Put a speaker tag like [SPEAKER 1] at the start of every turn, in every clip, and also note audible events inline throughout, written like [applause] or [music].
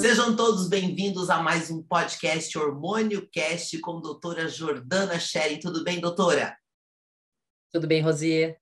[SPEAKER 1] Sejam todos bem-vindos a mais um podcast Hormônio Cast com a doutora Jordana Schering. Tudo bem, doutora?
[SPEAKER 2] Tudo bem, Rosier?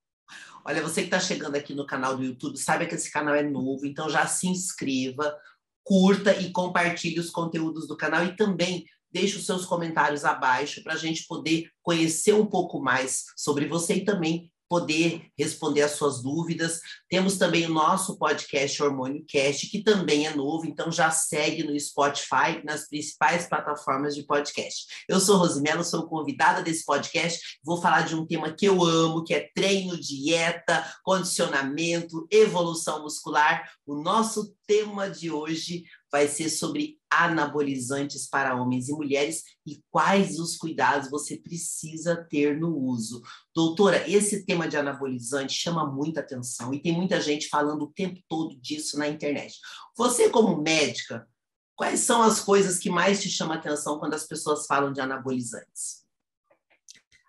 [SPEAKER 1] Olha, você que está chegando aqui no canal do YouTube, saiba que esse canal é novo, então já se inscreva, curta e compartilhe os conteúdos do canal e também deixe os seus comentários abaixo para a gente poder conhecer um pouco mais sobre você e também poder responder as suas dúvidas. Temos também o nosso podcast Hormônio Cast, que também é novo, então já segue no Spotify, nas principais plataformas de podcast. Eu sou Rosimelo, sou convidada desse podcast, vou falar de um tema que eu amo, que é treino, dieta, condicionamento, evolução muscular. O nosso tema de hoje vai ser sobre anabolizantes para homens e mulheres e quais os cuidados você precisa ter no uso. Doutora, esse tema de anabolizante chama muita atenção e tem muita gente falando o tempo todo disso na internet. Você, como médica, quais são as coisas que mais te chamam atenção quando as pessoas falam de anabolizantes?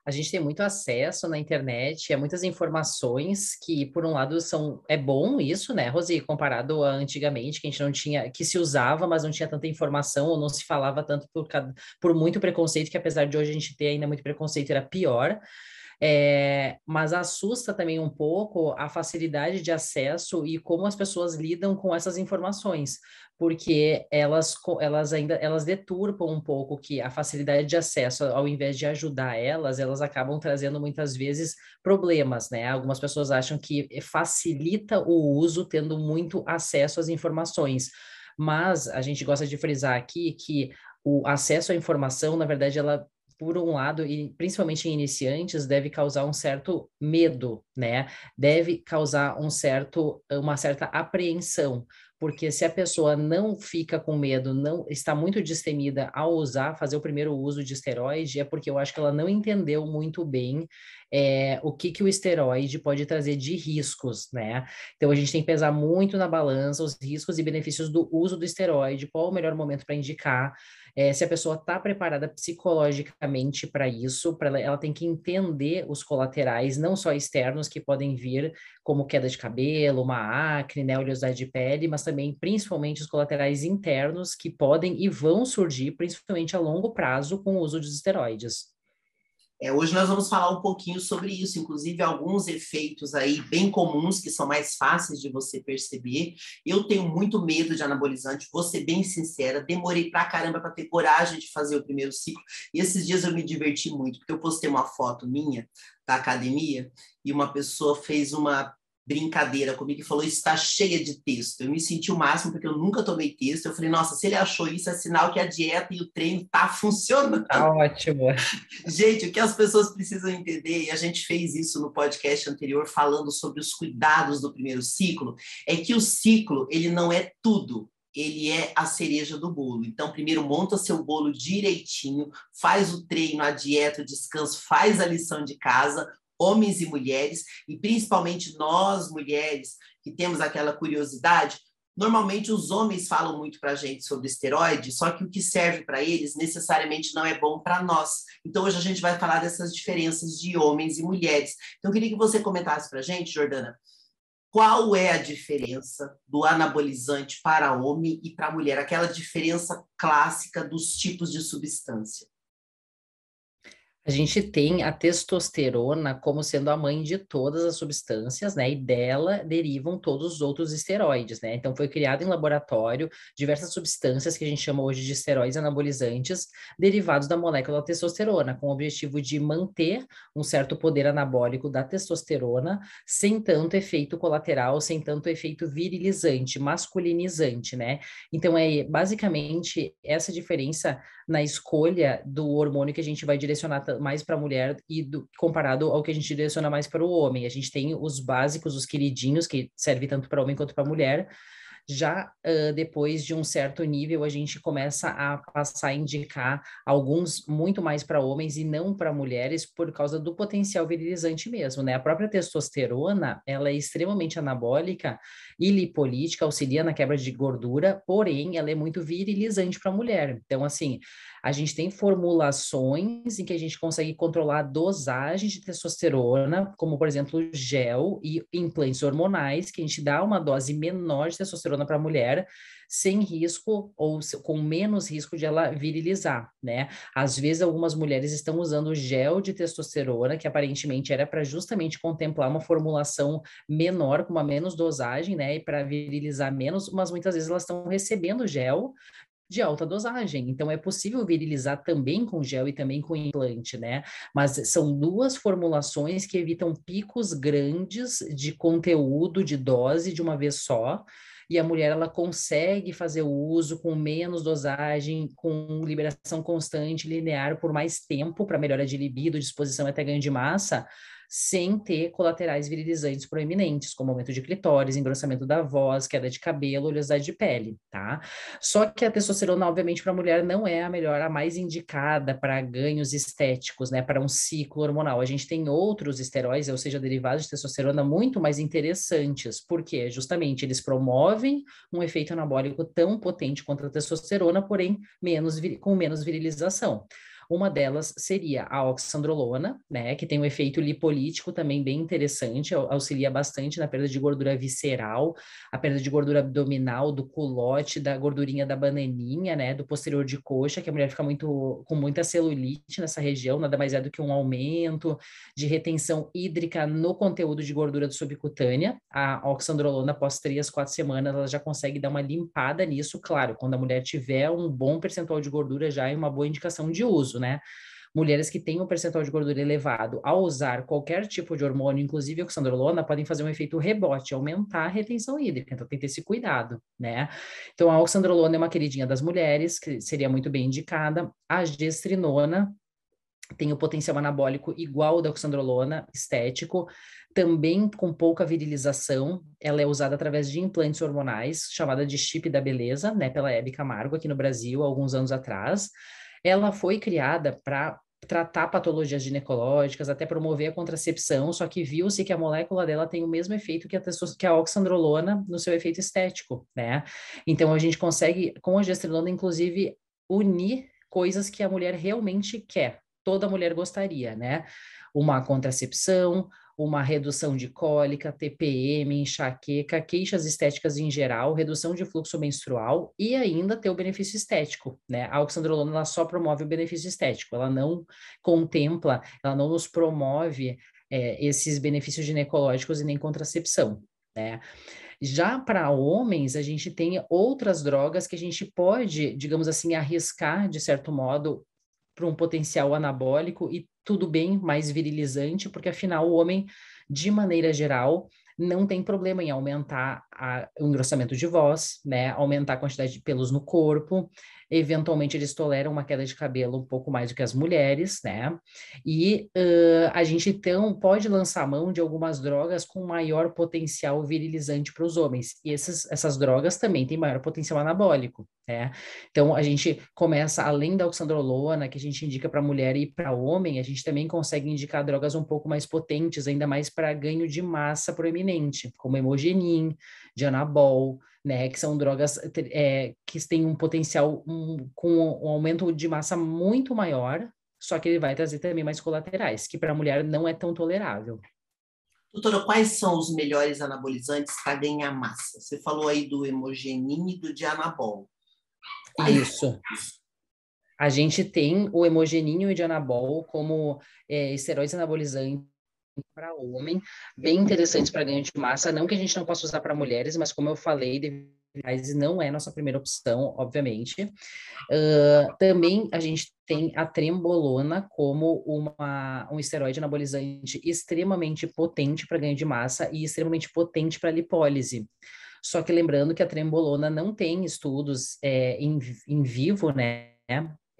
[SPEAKER 2] A gente tem muito acesso na internet, a muitas informações que, por um lado, são é bom isso, né, Rosi, comparado a antigamente, que a gente não tinha, que se usava, mas não tinha tanta informação, ou não se falava tanto por, por muito preconceito, que apesar de hoje a gente ter ainda muito preconceito, era pior. É, mas assusta também um pouco a facilidade de acesso e como as pessoas lidam com essas informações, porque elas, elas ainda elas deturpam um pouco que a facilidade de acesso, ao invés de ajudar elas, elas acabam trazendo muitas vezes problemas, né? Algumas pessoas acham que facilita o uso tendo muito acesso às informações. Mas a gente gosta de frisar aqui que o acesso à informação, na verdade, ela por um lado, e principalmente em iniciantes, deve causar um certo medo, né? Deve causar um certo, uma certa apreensão, porque se a pessoa não fica com medo, não está muito destemida ao usar, fazer o primeiro uso de esteroide, é porque eu acho que ela não entendeu muito bem é, o que, que o esteroide pode trazer de riscos, né? Então a gente tem que pesar muito na balança os riscos e benefícios do uso do esteroide, qual o melhor momento para indicar é, se a pessoa está preparada psicologicamente para isso, ela, ela tem que entender os colaterais, não só externos que podem vir, como queda de cabelo, uma acne, né, oleosidade de pele, mas também, principalmente, os colaterais internos que podem e vão surgir, principalmente a longo prazo, com o uso de esteroides.
[SPEAKER 1] É, hoje nós vamos falar um pouquinho sobre isso, inclusive alguns efeitos aí bem comuns que são mais fáceis de você perceber. Eu tenho muito medo de anabolizante, vou ser bem sincera, demorei pra caramba para ter coragem de fazer o primeiro ciclo. E esses dias eu me diverti muito, porque eu postei uma foto minha da academia e uma pessoa fez uma brincadeira comigo e falou: está cheia de texto. Eu me senti o máximo porque eu nunca tomei texto. Eu falei: nossa, se ele achou isso, é sinal que a dieta e o treino tá funcionando.
[SPEAKER 2] Tá ótimo. [laughs]
[SPEAKER 1] Gente, o que as pessoas precisam entender, e a gente fez isso no podcast anterior, falando sobre os cuidados do primeiro ciclo, é que o ciclo ele não é tudo. Ele é a cereja do bolo. Então, primeiro monta seu bolo direitinho, faz o treino, a dieta, o descanso, faz a lição de casa, homens e mulheres, e principalmente nós, mulheres, que temos aquela curiosidade, normalmente os homens falam muito para a gente sobre esteroide, só que o que serve para eles necessariamente não é bom para nós. Então, hoje a gente vai falar dessas diferenças de homens e mulheres. Então, eu queria que você comentasse para a gente, Jordana, qual é a diferença do anabolizante para homem e para mulher? Aquela diferença clássica dos tipos de substância.
[SPEAKER 2] A gente tem a testosterona como sendo a mãe de todas as substâncias, né? E dela derivam todos os outros esteroides, né? Então foi criado em laboratório diversas substâncias que a gente chama hoje de esteroides anabolizantes, derivados da molécula testosterona, com o objetivo de manter um certo poder anabólico da testosterona, sem tanto efeito colateral, sem tanto efeito virilizante, masculinizante, né? Então é basicamente essa diferença na escolha do hormônio que a gente vai direcionar mais para a mulher e do, comparado ao que a gente direciona mais para o homem. A gente tem os básicos, os queridinhos, que servem tanto para homem quanto para mulher, já uh, depois de um certo nível, a gente começa a passar a indicar alguns muito mais para homens e não para mulheres por causa do potencial virilizante mesmo, né? A própria testosterona, ela é extremamente anabólica e lipolítica, auxilia na quebra de gordura, porém, ela é muito virilizante para a mulher. Então, assim, A gente tem formulações em que a gente consegue controlar a dosagem de testosterona, como por exemplo gel e implantes hormonais, que a gente dá uma dose menor de testosterona para a mulher, sem risco ou com menos risco de ela virilizar, né? Às vezes algumas mulheres estão usando gel de testosterona, que aparentemente era para justamente contemplar uma formulação menor, com uma menos dosagem, né? E para virilizar menos, mas muitas vezes elas estão recebendo gel de alta dosagem. Então, é possível virilizar também com gel e também com implante, né? Mas são duas formulações que evitam picos grandes de conteúdo, de dose de uma vez só, e a mulher ela consegue fazer o uso com menos dosagem, com liberação constante, linear por mais tempo para melhora de libido, disposição até ganho de massa, sem ter colaterais virilizantes proeminentes, como aumento de clitóris, engrossamento da voz, queda de cabelo, oleosidade de pele, tá? Só que a testosterona, obviamente, para a mulher não é a melhor, a mais indicada para ganhos estéticos, né? Para um ciclo hormonal. A gente tem outros esteróides, ou seja, derivados de testosterona, muito mais interessantes, porque justamente eles promovem um efeito anabólico tão potente quanto a testosterona, porém menos, com menos virilização. Uma delas seria a oxandrolona, né, que tem um efeito lipolítico também bem interessante, auxilia bastante na perda de gordura visceral, a perda de gordura abdominal, do culote, da gordurinha da bananinha, né, do posterior de coxa, que a mulher fica muito com muita celulite nessa região, nada mais é do que um aumento de retenção hídrica no conteúdo de gordura subcutânea. A oxandrolona, após três, quatro semanas, ela já consegue dar uma limpada nisso, claro, quando a mulher tiver um bom percentual de gordura já é uma boa indicação de uso né? Mulheres que têm um percentual de gordura elevado, ao usar qualquer tipo de hormônio, inclusive oxandrolona, podem fazer um efeito rebote, aumentar a retenção hídrica. Então, tem que ter esse cuidado, né? Então, a oxandrolona é uma queridinha das mulheres, que seria muito bem indicada. A gestrinona tem o potencial anabólico igual ao da oxandrolona, estético, também com pouca virilização. Ela é usada através de implantes hormonais, chamada de chip da beleza, né, pela Hebe Camargo aqui no Brasil, alguns anos atrás ela foi criada para tratar patologias ginecológicas, até promover a contracepção, só que viu-se que a molécula dela tem o mesmo efeito que a, que a oxandrolona no seu efeito estético, né? Então a gente consegue, com a gestrinona, inclusive, unir coisas que a mulher realmente quer, toda mulher gostaria, né? Uma contracepção, uma redução de cólica, TPM, enxaqueca, queixas estéticas em geral, redução de fluxo menstrual e ainda ter o benefício estético, né? A oxandrolona ela só promove o benefício estético, ela não contempla, ela não nos promove é, esses benefícios ginecológicos e nem contracepção, né? Já para homens, a gente tem outras drogas que a gente pode, digamos assim, arriscar, de certo modo, para um potencial anabólico e tudo bem mais virilizante, porque afinal o homem, de maneira geral, não tem problema em aumentar a, o engrossamento de voz, né? Aumentar a quantidade de pelos no corpo. Eventualmente, eles toleram uma queda de cabelo um pouco mais do que as mulheres, né? E uh, a gente, então, pode lançar mão de algumas drogas com maior potencial virilizante para os homens. E esses, essas drogas também têm maior potencial anabólico, né? Então, a gente começa, além da oxandrolona, que a gente indica para mulher e para homem, a gente também consegue indicar drogas um pouco mais potentes, ainda mais para ganho de massa proeminente, como hemogenin, Dianabol, né, que são drogas é, que têm um potencial um, com um aumento de massa muito maior, só que ele vai trazer também mais colaterais, que para a mulher não é tão tolerável.
[SPEAKER 1] Doutora, quais são os melhores anabolizantes para ganhar massa? Você falou aí do hemogenin e do dianabol.
[SPEAKER 2] Isso. A gente tem o hemogenin e o dianabol como é, esteroides anabolizantes para homem, bem interessantes para ganho de massa. Não que a gente não possa usar para mulheres, mas como eu falei, não é nossa primeira opção, obviamente. Uh, também a gente tem a trembolona como uma, um esteroide anabolizante extremamente potente para ganho de massa e extremamente potente para lipólise. Só que lembrando que a trembolona não tem estudos é, em, em vivo, né?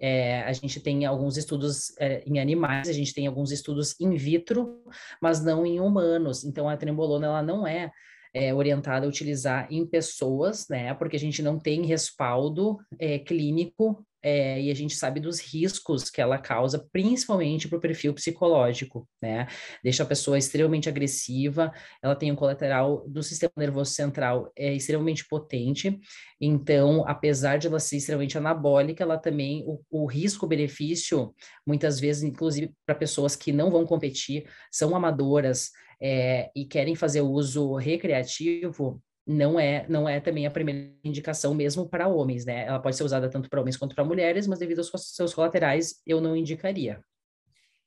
[SPEAKER 2] É, a gente tem alguns estudos é, em animais, a gente tem alguns estudos in vitro, mas não em humanos. Então, a trembolona ela não é, é orientada a utilizar em pessoas, né? Porque a gente não tem respaldo é, clínico é, e a gente sabe dos riscos que ela causa, principalmente para o perfil psicológico, né? Deixa a pessoa extremamente agressiva, ela tem um colateral do sistema nervoso central é extremamente potente, então, apesar de ela ser extremamente anabólica, ela também, o, o risco-benefício, muitas vezes, inclusive para pessoas que não vão competir, são amadoras, é, e querem fazer uso recreativo, não é não é também a primeira indicação mesmo para homens, né? Ela pode ser usada tanto para homens quanto para mulheres, mas devido aos seus colaterais, eu não indicaria.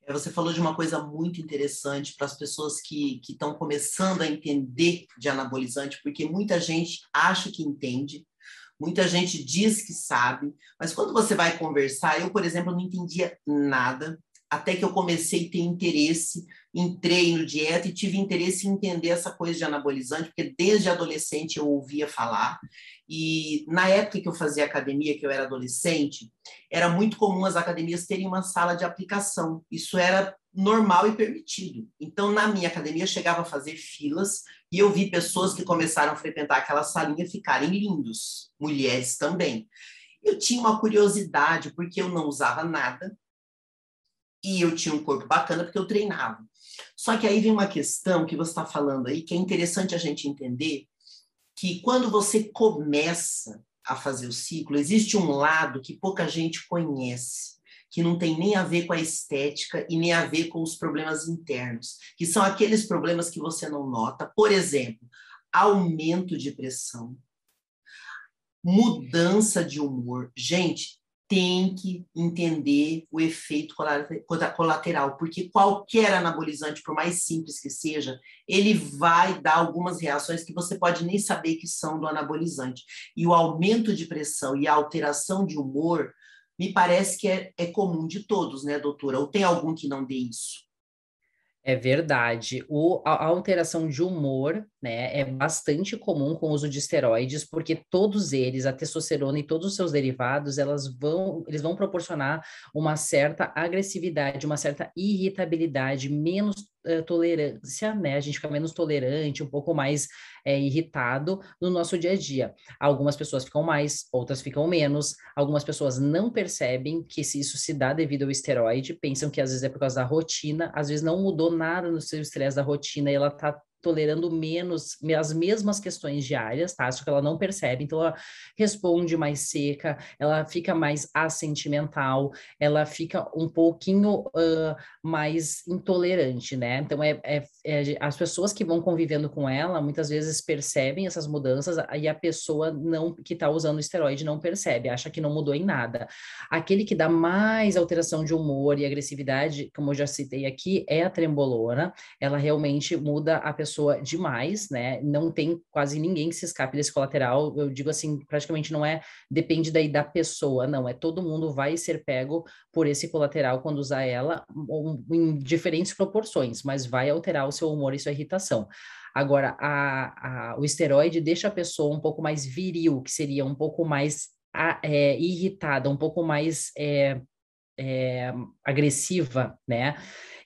[SPEAKER 1] É, você falou de uma coisa muito interessante para as pessoas que estão começando a entender de anabolizante, porque muita gente acha que entende, muita gente diz que sabe, mas quando você vai conversar, eu, por exemplo, não entendia nada, até que eu comecei a ter interesse em treino, dieta, e tive interesse em entender essa coisa de anabolizante, porque desde adolescente eu ouvia falar. E na época que eu fazia academia, que eu era adolescente, era muito comum as academias terem uma sala de aplicação. Isso era normal e permitido. Então, na minha academia, chegava a fazer filas e eu vi pessoas que começaram a frequentar aquela salinha ficarem lindos, mulheres também. Eu tinha uma curiosidade, porque eu não usava nada, e eu tinha um corpo bacana porque eu treinava. Só que aí vem uma questão que você está falando aí, que é interessante a gente entender, que quando você começa a fazer o ciclo, existe um lado que pouca gente conhece, que não tem nem a ver com a estética e nem a ver com os problemas internos, que são aqueles problemas que você não nota. Por exemplo, aumento de pressão, mudança de humor. Gente, tem que entender o efeito colateral, porque qualquer anabolizante, por mais simples que seja, ele vai dar algumas reações que você pode nem saber que são do anabolizante. E o aumento de pressão e a alteração de humor, me parece que é, é comum de todos, né, doutora? Ou tem algum que não dê isso?
[SPEAKER 2] É verdade. O, a alteração de humor, né, é bastante comum com o uso de esteroides, porque todos eles, a testosterona e todos os seus derivados, elas vão, eles vão proporcionar uma certa agressividade, uma certa irritabilidade, menos uh, tolerância, né? A gente fica menos tolerante, um pouco mais é, irritado no nosso dia a dia. Algumas pessoas ficam mais, outras ficam menos. Algumas pessoas não percebem que se isso se dá devido ao esteroide, pensam que às vezes é por causa da rotina, às vezes não mudou nada no seu estresse da rotina e ela tá tolerando menos as mesmas questões diárias, tá? Só que ela não percebe, então ela responde mais seca, ela fica mais assentimental, ela fica um pouquinho uh, mais intolerante, né? Então é, é, é, as pessoas que vão convivendo com ela muitas vezes percebem essas mudanças e a pessoa não que está usando o esteroide não percebe, acha que não mudou em nada. Aquele que dá mais alteração de humor e agressividade, como eu já citei aqui, é a trembolona. Ela realmente muda a pessoa pessoa demais, né? Não tem quase ninguém que se escape desse colateral. Eu digo assim, praticamente não é depende daí da pessoa, não. É todo mundo vai ser pego por esse colateral quando usar ela em diferentes proporções, mas vai alterar o seu humor e sua irritação. Agora, a, a, o esteroide deixa a pessoa um pouco mais viril, que seria um pouco mais a, é, irritada, um pouco mais é, é, agressiva, né?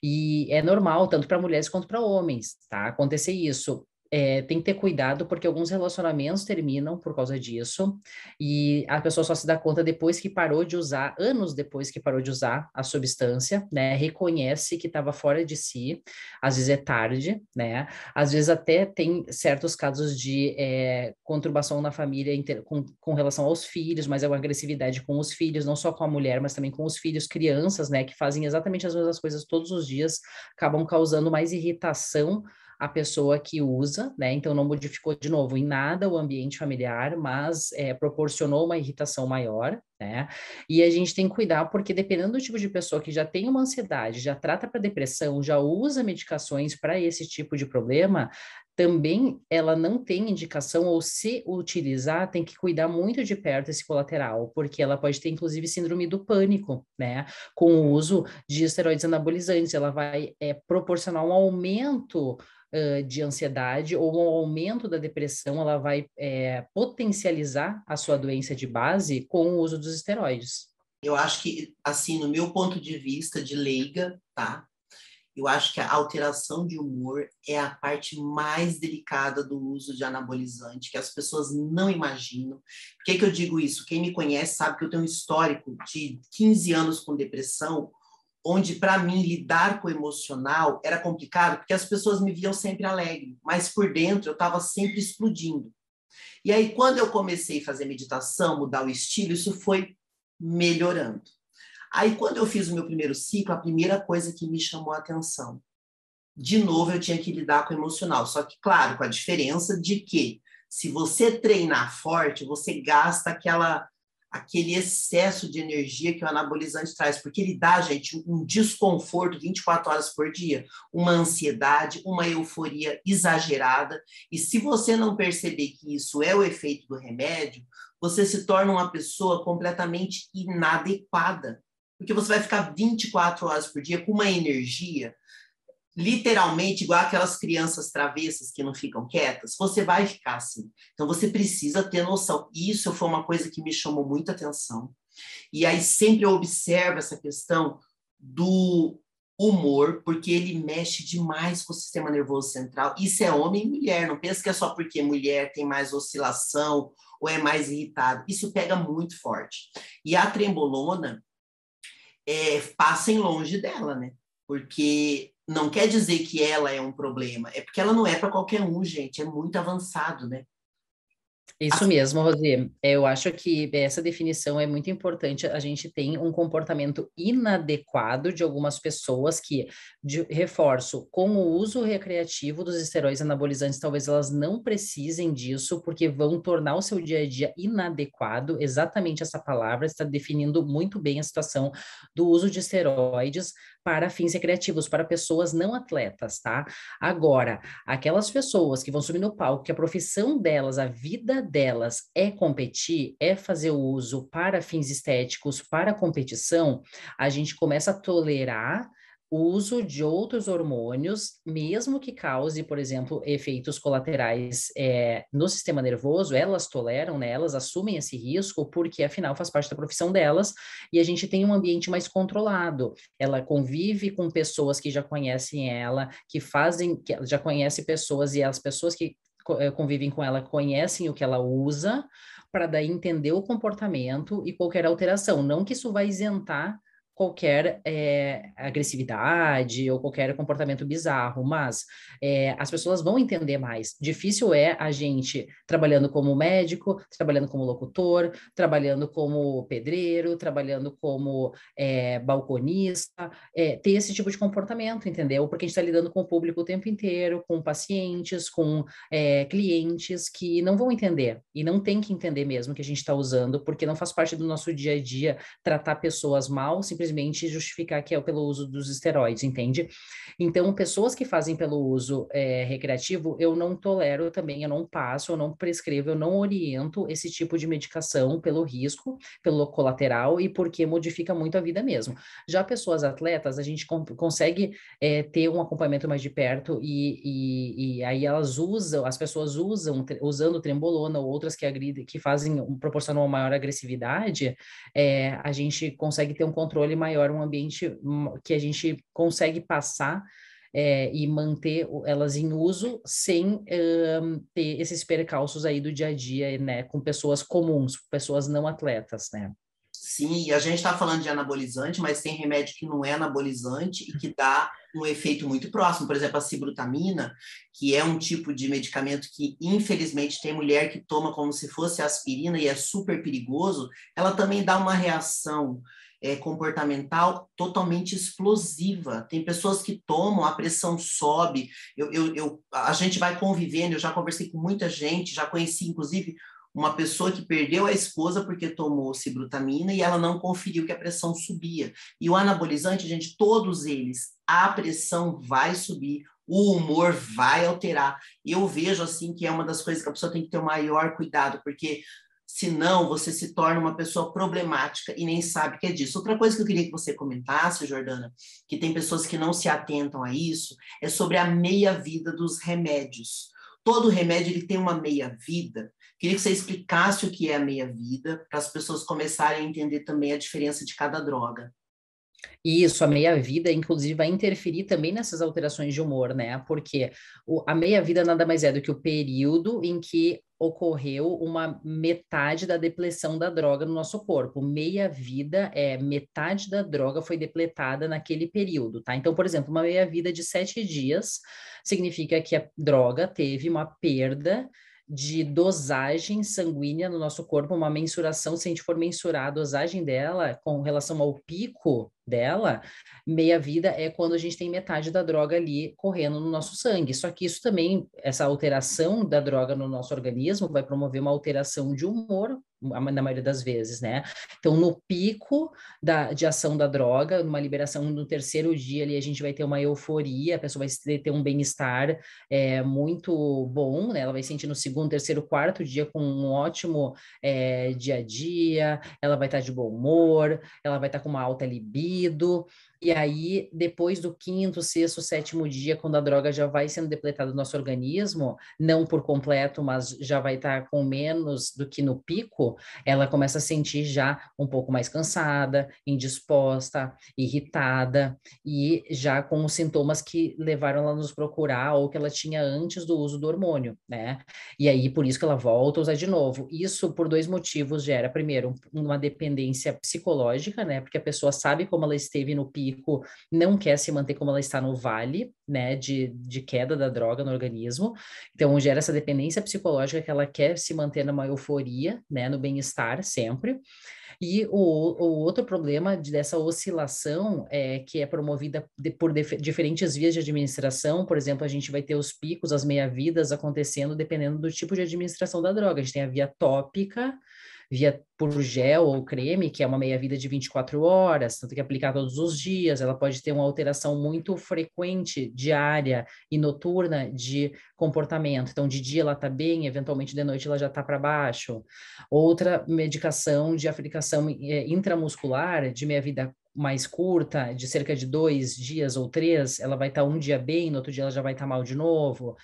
[SPEAKER 2] E é normal, tanto para mulheres quanto para homens, tá? Acontecer isso é, tem que ter cuidado porque alguns relacionamentos terminam por causa disso e a pessoa só se dá conta depois que parou de usar, anos depois que parou de usar a substância, né? Reconhece que estava fora de si, às vezes é tarde, né? Às vezes até tem certos casos de é, conturbação na família inter, com, com relação aos filhos, mas é uma agressividade com os filhos, não só com a mulher, mas também com os filhos, crianças, né? Que fazem exatamente as mesmas coisas todos os dias, acabam causando mais irritação a pessoa que usa, né? Então não modificou de novo em nada o ambiente familiar, mas é, proporcionou uma irritação maior, né? E a gente tem que cuidar porque dependendo do tipo de pessoa que já tem uma ansiedade, já trata para depressão, já usa medicações para esse tipo de problema, também ela não tem indicação ou se utilizar tem que cuidar muito de perto esse colateral, porque ela pode ter inclusive síndrome do pânico, né? Com o uso de esteroides anabolizantes, ela vai é, proporcionar um aumento uh, de ansiedade ou um aumento da depressão, ela vai é, potencializar a sua doença de base com o uso dos esteroides.
[SPEAKER 1] Eu acho que, assim, no meu ponto de vista de leiga, tá? eu acho que a alteração de humor é a parte mais delicada do uso de anabolizante, que as pessoas não imaginam. Por que, que eu digo isso? Quem me conhece sabe que eu tenho um histórico de 15 anos com depressão, onde para mim lidar com o emocional era complicado, porque as pessoas me viam sempre alegre, mas por dentro eu estava sempre explodindo. E aí, quando eu comecei a fazer meditação, mudar o estilo, isso foi melhorando. Aí, quando eu fiz o meu primeiro ciclo, a primeira coisa que me chamou a atenção, de novo, eu tinha que lidar com o emocional. Só que, claro, com a diferença de que, se você treinar forte, você gasta aquela aquele excesso de energia que o anabolizante traz, porque ele dá, gente, um desconforto 24 horas por dia, uma ansiedade, uma euforia exagerada. E se você não perceber que isso é o efeito do remédio, você se torna uma pessoa completamente inadequada porque você vai ficar 24 horas por dia com uma energia, literalmente igual aquelas crianças travessas que não ficam quietas, você vai ficar assim. Então você precisa ter noção. Isso foi uma coisa que me chamou muita atenção. E aí sempre eu observo essa questão do humor, porque ele mexe demais com o sistema nervoso central. Isso é homem e mulher, não pensa que é só porque mulher tem mais oscilação ou é mais irritado. Isso pega muito forte. E a trembolona, é, passem longe dela, né? Porque não quer dizer que ela é um problema, é porque ela não é para qualquer um, gente, é muito avançado, né?
[SPEAKER 2] Isso mesmo, Rosê. Eu acho que essa definição é muito importante. A gente tem um comportamento inadequado de algumas pessoas que, de, reforço, com o uso recreativo dos esteroides anabolizantes, talvez elas não precisem disso, porque vão tornar o seu dia a dia inadequado. Exatamente essa palavra está definindo muito bem a situação do uso de esteroides para fins recreativos, para pessoas não atletas, tá? Agora, aquelas pessoas que vão subir no palco, que a profissão delas, a vida delas é competir, é fazer o uso para fins estéticos, para competição, a gente começa a tolerar uso de outros hormônios, mesmo que cause, por exemplo, efeitos colaterais é, no sistema nervoso, elas toleram, né, elas assumem esse risco, porque afinal faz parte da profissão delas, e a gente tem um ambiente mais controlado. Ela convive com pessoas que já conhecem ela, que fazem, que já conhece pessoas, e as pessoas que eh, convivem com ela conhecem o que ela usa, para daí entender o comportamento e qualquer alteração. Não que isso vai isentar qualquer é, agressividade ou qualquer comportamento bizarro, mas é, as pessoas vão entender mais. Difícil é a gente trabalhando como médico, trabalhando como locutor, trabalhando como pedreiro, trabalhando como é, balconista, ter esse tipo de comportamento, entendeu? Porque a gente está lidando com o público o tempo inteiro, com pacientes, com clientes que não vão entender e não tem que entender mesmo que a gente está usando, porque não faz parte do nosso dia a dia tratar pessoas mal, simplesmente simplesmente justificar que é pelo uso dos esteroides, entende? Então, pessoas que fazem pelo uso é, recreativo, eu não tolero também, eu não passo, eu não prescrevo, eu não oriento esse tipo de medicação pelo risco, pelo colateral e porque modifica muito a vida mesmo. Já pessoas atletas, a gente consegue é, ter um acompanhamento mais de perto e, e, e, aí elas usam, as pessoas usam, usando trembolona ou outras que agridem, que fazem, proporcionam uma maior agressividade, é, a gente consegue ter um controle maior, um ambiente que a gente consegue passar é, e manter elas em uso sem um, ter esses percalços aí do dia a dia, né, com pessoas comuns, pessoas não atletas, né?
[SPEAKER 1] Sim, e a gente está falando de anabolizante, mas tem remédio que não é anabolizante e que dá um efeito muito próximo. Por exemplo, a cibrutamina, que é um tipo de medicamento que, infelizmente, tem mulher que toma como se fosse aspirina e é super perigoso, ela também dá uma reação é, comportamental totalmente explosiva. Tem pessoas que tomam, a pressão sobe, eu, eu, eu, a gente vai convivendo, eu já conversei com muita gente, já conheci, inclusive, uma pessoa que perdeu a esposa porque tomou cibrutamina e ela não conferiu que a pressão subia. E o anabolizante, gente, todos eles, a pressão vai subir, o humor vai alterar. Eu vejo assim que é uma das coisas que a pessoa tem que ter o maior cuidado, porque senão você se torna uma pessoa problemática e nem sabe que é disso. Outra coisa que eu queria que você comentasse, Jordana, que tem pessoas que não se atentam a isso, é sobre a meia-vida dos remédios. Todo remédio ele tem uma meia-vida. Queria que você explicasse o que é a meia-vida, para as pessoas começarem a entender também a diferença de cada droga.
[SPEAKER 2] Isso, a meia-vida, inclusive, vai interferir também nessas alterações de humor, né? Porque o, a meia-vida nada mais é do que o período em que ocorreu uma metade da depleção da droga no nosso corpo. Meia-vida é metade da droga foi depletada naquele período, tá? Então, por exemplo, uma meia-vida de sete dias significa que a droga teve uma perda de dosagem sanguínea no nosso corpo, uma mensuração, se a gente for mensurar a dosagem dela com relação ao pico dela, meia vida é quando a gente tem metade da droga ali correndo no nosso sangue. Só que isso também, essa alteração da droga no nosso organismo vai promover uma alteração de humor na maioria das vezes, né? Então, no pico da, de ação da droga, numa liberação no terceiro dia ali, a gente vai ter uma euforia, a pessoa vai ter um bem-estar é, muito bom, né? Ela vai sentir no segundo, terceiro, quarto dia com um ótimo é, dia a dia, ela vai estar de bom humor, ela vai estar com uma alta libido, libido, e aí, depois do quinto, sexto, sétimo dia, quando a droga já vai sendo depletada do nosso organismo, não por completo, mas já vai estar com menos do que no pico, ela começa a sentir já um pouco mais cansada, indisposta, irritada, e já com os sintomas que levaram ela a nos procurar ou que ela tinha antes do uso do hormônio, né? E aí, por isso que ela volta a usar de novo. Isso por dois motivos gera, primeiro, uma dependência psicológica, né? Porque a pessoa sabe como ela esteve no pico pico, não quer se manter como ela está no vale, né, de, de queda da droga no organismo. Então, gera essa dependência psicológica que ela quer se manter numa euforia, né, no bem-estar sempre. E o, o, outro problema dessa oscilação é que é promovida de, por diferentes vias de administração. Por exemplo, a gente vai ter os picos, as meia-vidas acontecendo dependendo do tipo de administração da droga. A gente tem a via tópica, via por gel ou creme, que é uma meia-vida de 24 horas, tanto que aplicar todos os dias, ela pode ter uma alteração muito frequente, diária e noturna de comportamento. Então, de dia ela está bem, eventualmente de noite ela já está para baixo. Outra medicação de aplicação é, intramuscular, de meia-vida mais curta, de cerca de dois dias ou três, ela vai estar tá um dia bem, no outro dia ela já vai estar tá mal de novo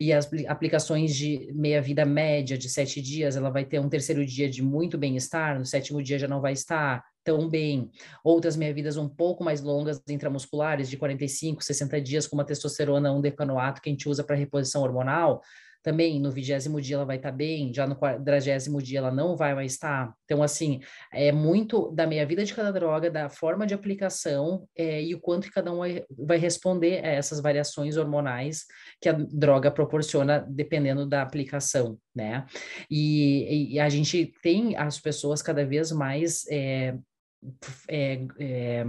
[SPEAKER 2] e as aplicações de meia-vida média de sete dias, ela vai ter um terceiro dia de muito bem-estar, no sétimo dia já não vai estar tão bem. Outras meia-vidas um pouco mais longas, intramusculares, de 45, 60 dias, com uma testosterona, um decanoato que a gente usa para reposição hormonal, também no vigésimo dia ela vai estar tá bem, já no quadragésimo dia ela não vai mais estar. Então, assim, é muito da meia-vida de cada droga, da forma de aplicação é, e o quanto que cada um vai, vai responder a essas variações hormonais que a droga proporciona dependendo da aplicação, né? E, e a gente tem as pessoas cada vez mais é, é, é,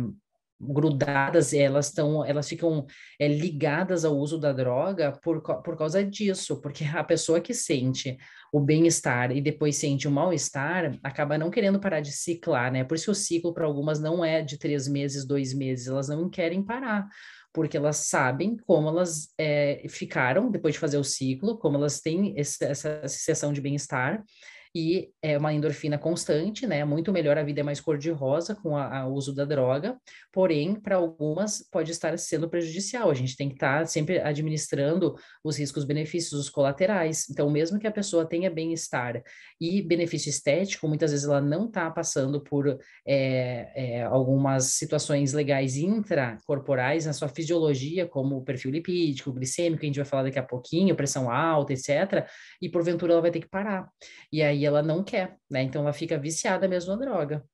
[SPEAKER 2] grudadas, elas estão, elas ficam é, ligadas ao uso da droga por, por causa disso, porque a pessoa que sente o bem-estar e depois sente o mal-estar, acaba não querendo parar de ciclar, né? Por isso o ciclo para algumas não é de três meses, dois meses, elas não querem parar, porque elas sabem como elas é, ficaram depois de fazer o ciclo, como elas têm esse, essa sensação de bem-estar, e é uma endorfina constante, né? Muito melhor, a vida é mais cor-de-rosa com o uso da droga, porém, para algumas pode estar sendo prejudicial. A gente tem que estar tá sempre administrando os riscos-benefícios, os colaterais. Então, mesmo que a pessoa tenha bem-estar e benefício estético, muitas vezes ela não está passando por é, é, algumas situações legais intracorporais na sua fisiologia, como o perfil lipídico, glicêmico, que a gente vai falar daqui a pouquinho, pressão alta, etc. E porventura ela vai ter que parar. E aí ela não quer, né? Então ela fica viciada mesmo na droga.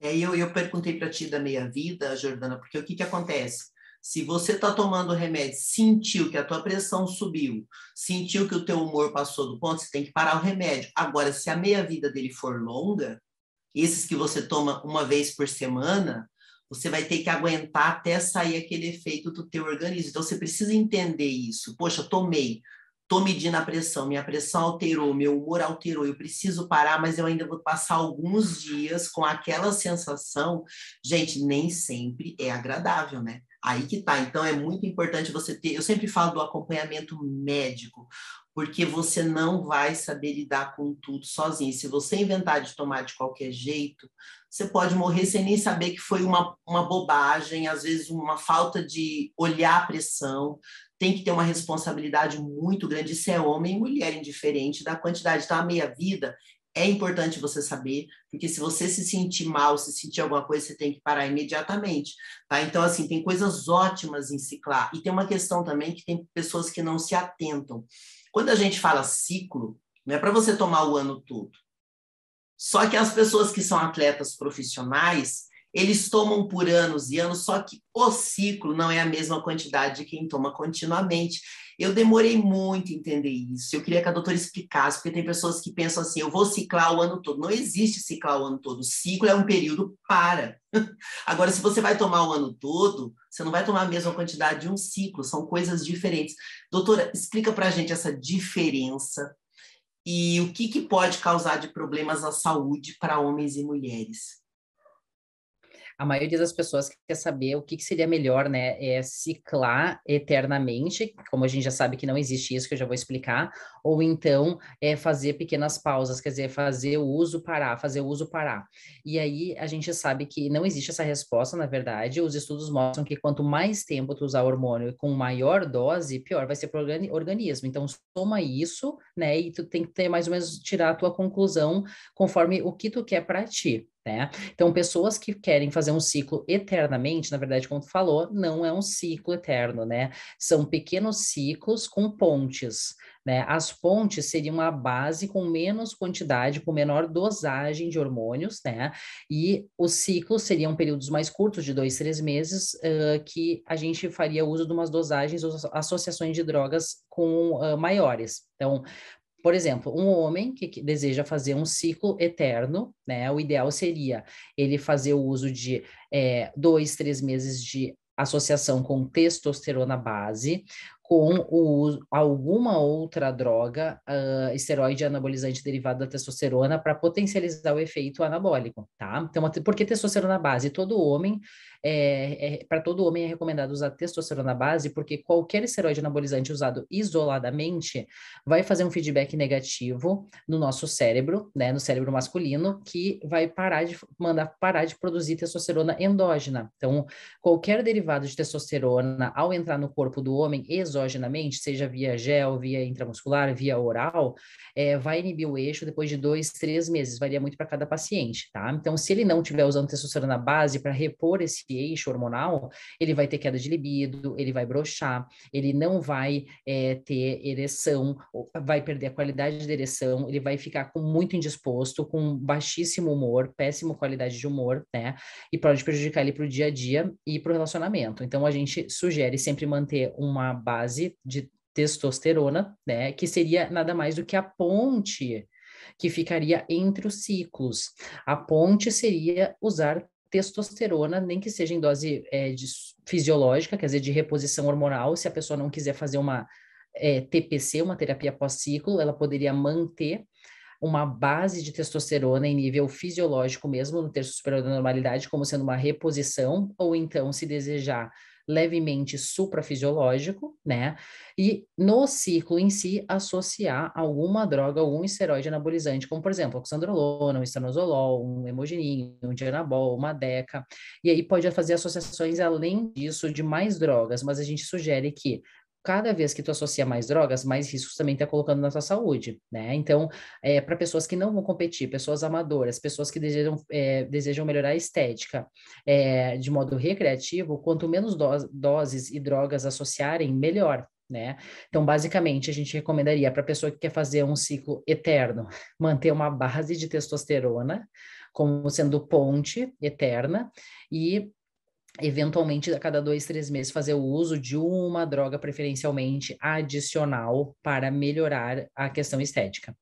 [SPEAKER 1] É, eu, eu perguntei para ti da meia-vida, Jordana, porque o que, que acontece? Se você está tomando remédio, sentiu que a tua pressão subiu, sentiu que o teu humor passou do ponto, você tem que parar o remédio. Agora, se a meia-vida dele for longa, esses que você toma uma vez por semana, você vai ter que aguentar até sair aquele efeito do teu organismo. Então, você precisa entender isso. Poxa, tomei, Estou medindo a pressão, minha pressão alterou, meu humor alterou, eu preciso parar, mas eu ainda vou passar alguns dias com aquela sensação. Gente, nem sempre é agradável, né? Aí que tá. Então é muito importante você ter. Eu sempre falo do acompanhamento médico, porque você não vai saber lidar com tudo sozinho. Se você inventar de tomar de qualquer jeito, você pode morrer sem nem saber que foi uma, uma bobagem, às vezes uma falta de olhar a pressão tem que ter uma responsabilidade muito grande. Isso é homem e mulher, indiferente da quantidade. Então, a meia-vida é importante você saber, porque se você se sentir mal, se sentir alguma coisa, você tem que parar imediatamente, tá? Então, assim, tem coisas ótimas em ciclar. E tem uma questão também que tem pessoas que não se atentam. Quando a gente fala ciclo, não é para você tomar o ano todo. Só que as pessoas que são atletas profissionais, eles tomam por anos e anos, só que o ciclo não é a mesma quantidade de quem toma continuamente. Eu demorei muito a entender isso. Eu queria que a doutora explicasse, porque tem pessoas que pensam assim: eu vou ciclar o ano todo. Não existe ciclar o ano todo. O ciclo é um período para. [laughs] Agora, se você vai tomar o ano todo, você não vai tomar a mesma quantidade de um ciclo, são coisas diferentes. Doutora, explica para a gente essa diferença e o que, que pode causar de problemas à saúde para homens e mulheres
[SPEAKER 2] a maioria das pessoas quer saber o que, que, seria melhor, né? É ciclar eternamente, como a gente já sabe que não existe isso, que eu já vou explicar, ou então é fazer pequenas pausas, quer dizer, fazer o uso parar, fazer o uso parar. E aí a gente sabe que não existe essa resposta, na verdade, os estudos mostram que quanto mais tempo tu usar hormônio com maior dose, pior vai ser para o organismo. Então, toma isso, né? E tu tem que ter mais ou menos tirar a tua conclusão conforme o que tu quer para ti. Né? Então, pessoas que querem fazer um ciclo eternamente, na verdade, como tu falou, não é um ciclo eterno, né? São pequenos ciclos com pontes, né? As pontes seriam uma base com menos quantidade, com menor dosagem de hormônios, né? E os ciclos seriam períodos mais curtos, de dois, três meses, uh, que a gente faria uso de umas dosagens ou associações de drogas com uh, maiores. Então, por exemplo, um homem que, deseja fazer um ciclo eterno, né? O ideal seria ele fazer o uso de é, dois, três meses de associação com testosterona base, com o, alguma outra droga, uh, esteroide anabolizante derivado da testosterona, para potencializar o efeito anabólico, tá? Então, por que testosterona base? Todo homem é, é para todo homem é recomendado usar testosterona base, porque qualquer esteroide anabolizante usado isoladamente vai fazer um feedback negativo no nosso cérebro, né, no cérebro masculino, que vai parar de mandar parar de produzir testosterona endógena. Então, qualquer derivado de testosterona ao entrar no corpo do homem exogenamente, seja via gel, via intramuscular, via oral, é, vai inibir o eixo depois de dois, três meses, varia muito para cada paciente, tá? Então, se ele não estiver usando testosterona base para repor esse eixo hormonal, ele vai ter queda de libido, ele vai brochar, ele não vai é, ter ereção, vai perder a qualidade da ereção, ele vai ficar com muito indisposto, com baixíssimo humor, péssima qualidade de humor, né? E pode prejudicar ele para o dia a dia e para o relacionamento. Então, a gente sugere sempre manter uma base de testosterona, né, que seria nada mais do que a ponte que ficaria entre os ciclos. A ponte seria usar testosterona, nem que seja em dose é, de, fisiológica, quer dizer, de reposição hormonal, se a pessoa não quiser fazer uma é, TPC, uma terapia pós-ciclo, ela poderia manter uma base de testosterona em nível fisiológico mesmo, no terço superior da normalidade, como sendo uma reposição, ou então, se desejar levemente suprafisiológico, né? E no ciclo em si, associar alguma droga, algum esteroide anabolizante, como por exemplo, oxandrolona, um estanozolol, um hemogenin, um dianabol, uma deca. E aí pode fazer associações além disso de mais drogas, mas a gente sugere que cada vez que tu associa mais drogas, mais riscos também está colocando na tua saúde, né? Então, é, para pessoas que não vão competir, pessoas amadoras, pessoas que desejam, é, desejam melhorar a estética é, de modo recreativo, quanto menos do doses e drogas associarem, melhor. Né? Então, basicamente, a gente recomendaria para a pessoa que quer fazer um ciclo eterno, [laughs] manter uma base de testosterona como sendo ponte eterna e eventualmente a cada dois, três meses fazer o uso de uma droga preferencialmente adicional para melhorar a questão estética.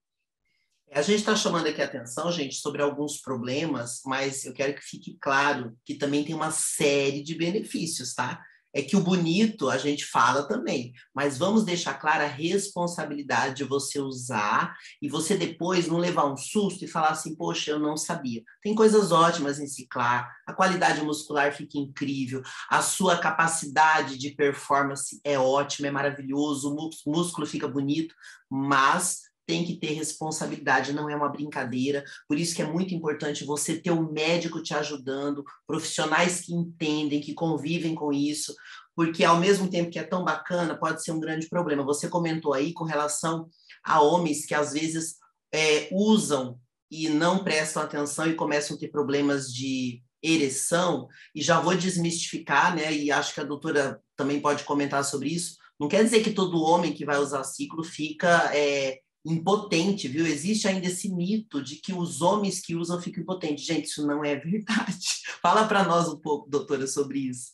[SPEAKER 1] A gente está chamando aqui a atenção, gente, sobre alguns problemas, mas eu quero que fique claro que também tem uma série de benefícios, tá? É que o bonito a gente fala também, mas vamos deixar clara a responsabilidade de você usar e você depois não levar um susto e falar assim, poxa, eu não sabia. Tem coisas ótimas em ciclar, a qualidade muscular fica incrível, a sua capacidade de performance é ótima, é maravilhoso, o músculo fica bonito, mas tem que ter responsabilidade, não é uma brincadeira. Por isso que é muito importante você ter um médico te ajudando, profissionais que entendem, que convivem com isso, porque ao mesmo tempo que é tão bacana, pode ser um grande problema. Você comentou aí com relação a homens que às vezes é, usam e não prestam atenção e começam a ter problemas de ereção, e já vou desmistificar, né? E acho que a doutora também pode comentar sobre isso. Não quer dizer que todo homem que vai usar ciclo fica é, impotente, viu? Existe ainda esse mito de que os homens que usam ficam impotentes. Gente, isso não é verdade. [laughs] Fala para nós um pouco, doutora, sobre isso.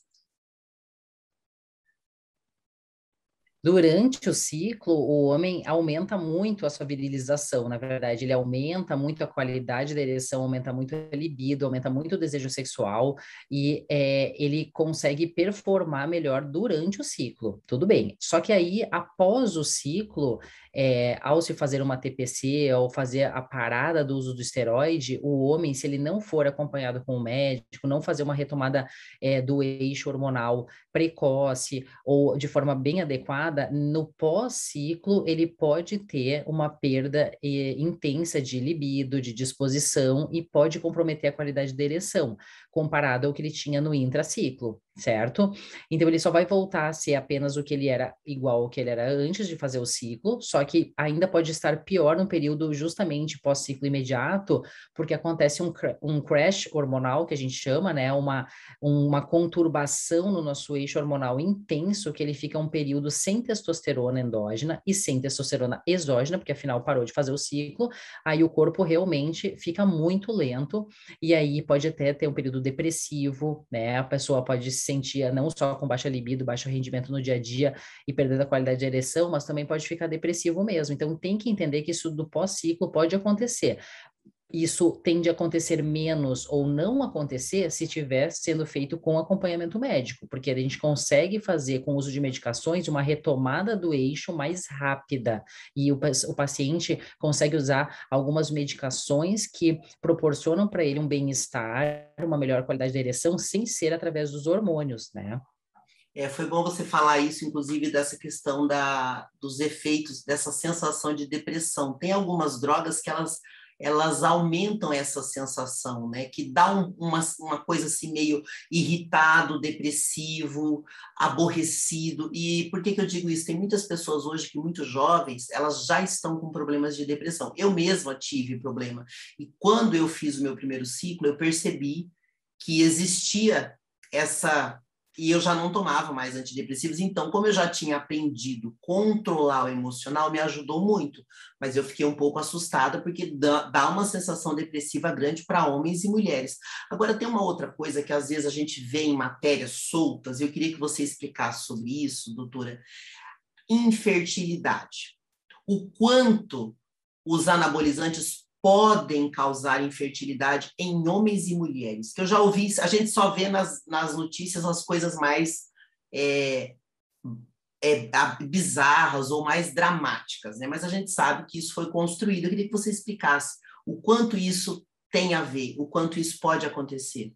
[SPEAKER 2] Durante o ciclo, o homem aumenta muito a sua virilização, na verdade, ele aumenta muito a qualidade da ereção, aumenta muito a libido, aumenta muito o desejo sexual e é, ele consegue performar melhor durante o ciclo. Tudo bem. Só que aí, após o ciclo, é, ao se fazer uma TPC, ou fazer a parada do uso do esteroide, o homem, se ele não for acompanhado com o médico, não fazer uma retomada é, do eixo hormonal precoce ou de forma bem adequada, no pós-ciclo ele pode ter uma perda é, intensa de libido, de disposição e pode comprometer a qualidade da ereção, comparado ao que ele tinha no intraciclo certo? Então ele só vai voltar a ser apenas o que ele era igual ao que ele era antes de fazer o ciclo, só que ainda pode estar pior no período justamente pós-ciclo imediato, porque acontece um, um crash hormonal que a gente chama, né? Uma, uma conturbação no nosso eixo hormonal intenso, que ele fica um período sem testosterona endógena e sem testosterona exógena, porque afinal parou de fazer o ciclo, aí o corpo realmente fica muito lento, e aí pode até ter um período depressivo, né? A pessoa pode sentia não só com baixa libido, baixo rendimento no dia a dia e perdendo a qualidade de ereção, mas também pode ficar depressivo mesmo. Então tem que entender que isso do pós-ciclo pode acontecer isso tende a acontecer menos ou não acontecer se estiver sendo feito com acompanhamento médico, porque a gente consegue fazer com o uso de medicações uma retomada do eixo mais rápida e o, o paciente consegue usar algumas medicações que proporcionam para ele um bem-estar, uma melhor qualidade da ereção, sem ser através dos hormônios, né?
[SPEAKER 1] É, foi bom você falar isso, inclusive, dessa questão da, dos efeitos, dessa sensação de depressão. Tem algumas drogas que elas elas aumentam essa sensação, né? Que dá um, uma, uma coisa assim meio irritado, depressivo, aborrecido. E por que, que eu digo isso? Tem muitas pessoas hoje que, muito jovens, elas já estão com problemas de depressão. Eu mesma tive problema. E quando eu fiz o meu primeiro ciclo, eu percebi que existia essa e eu já não tomava mais antidepressivos, então, como eu já tinha aprendido controlar o emocional, me ajudou muito. Mas eu fiquei um pouco assustada, porque dá, uma sensação depressiva grande para homens e mulheres. Agora, tem uma outra coisa que às vezes a gente vê em matérias soltas, eu queria que você explicasse sobre isso, doutora. Infertilidade. O quanto os anabolizantes podem causar infertilidade em homens e mulheres. Que eu já ouvi, a gente só vê nas, nas notícias as coisas mais é, é, bizarras ou mais dramáticas, né? Mas a gente sabe que isso foi construído. Eu queria que você explicasse o quanto isso tem a ver, o quanto isso pode acontecer.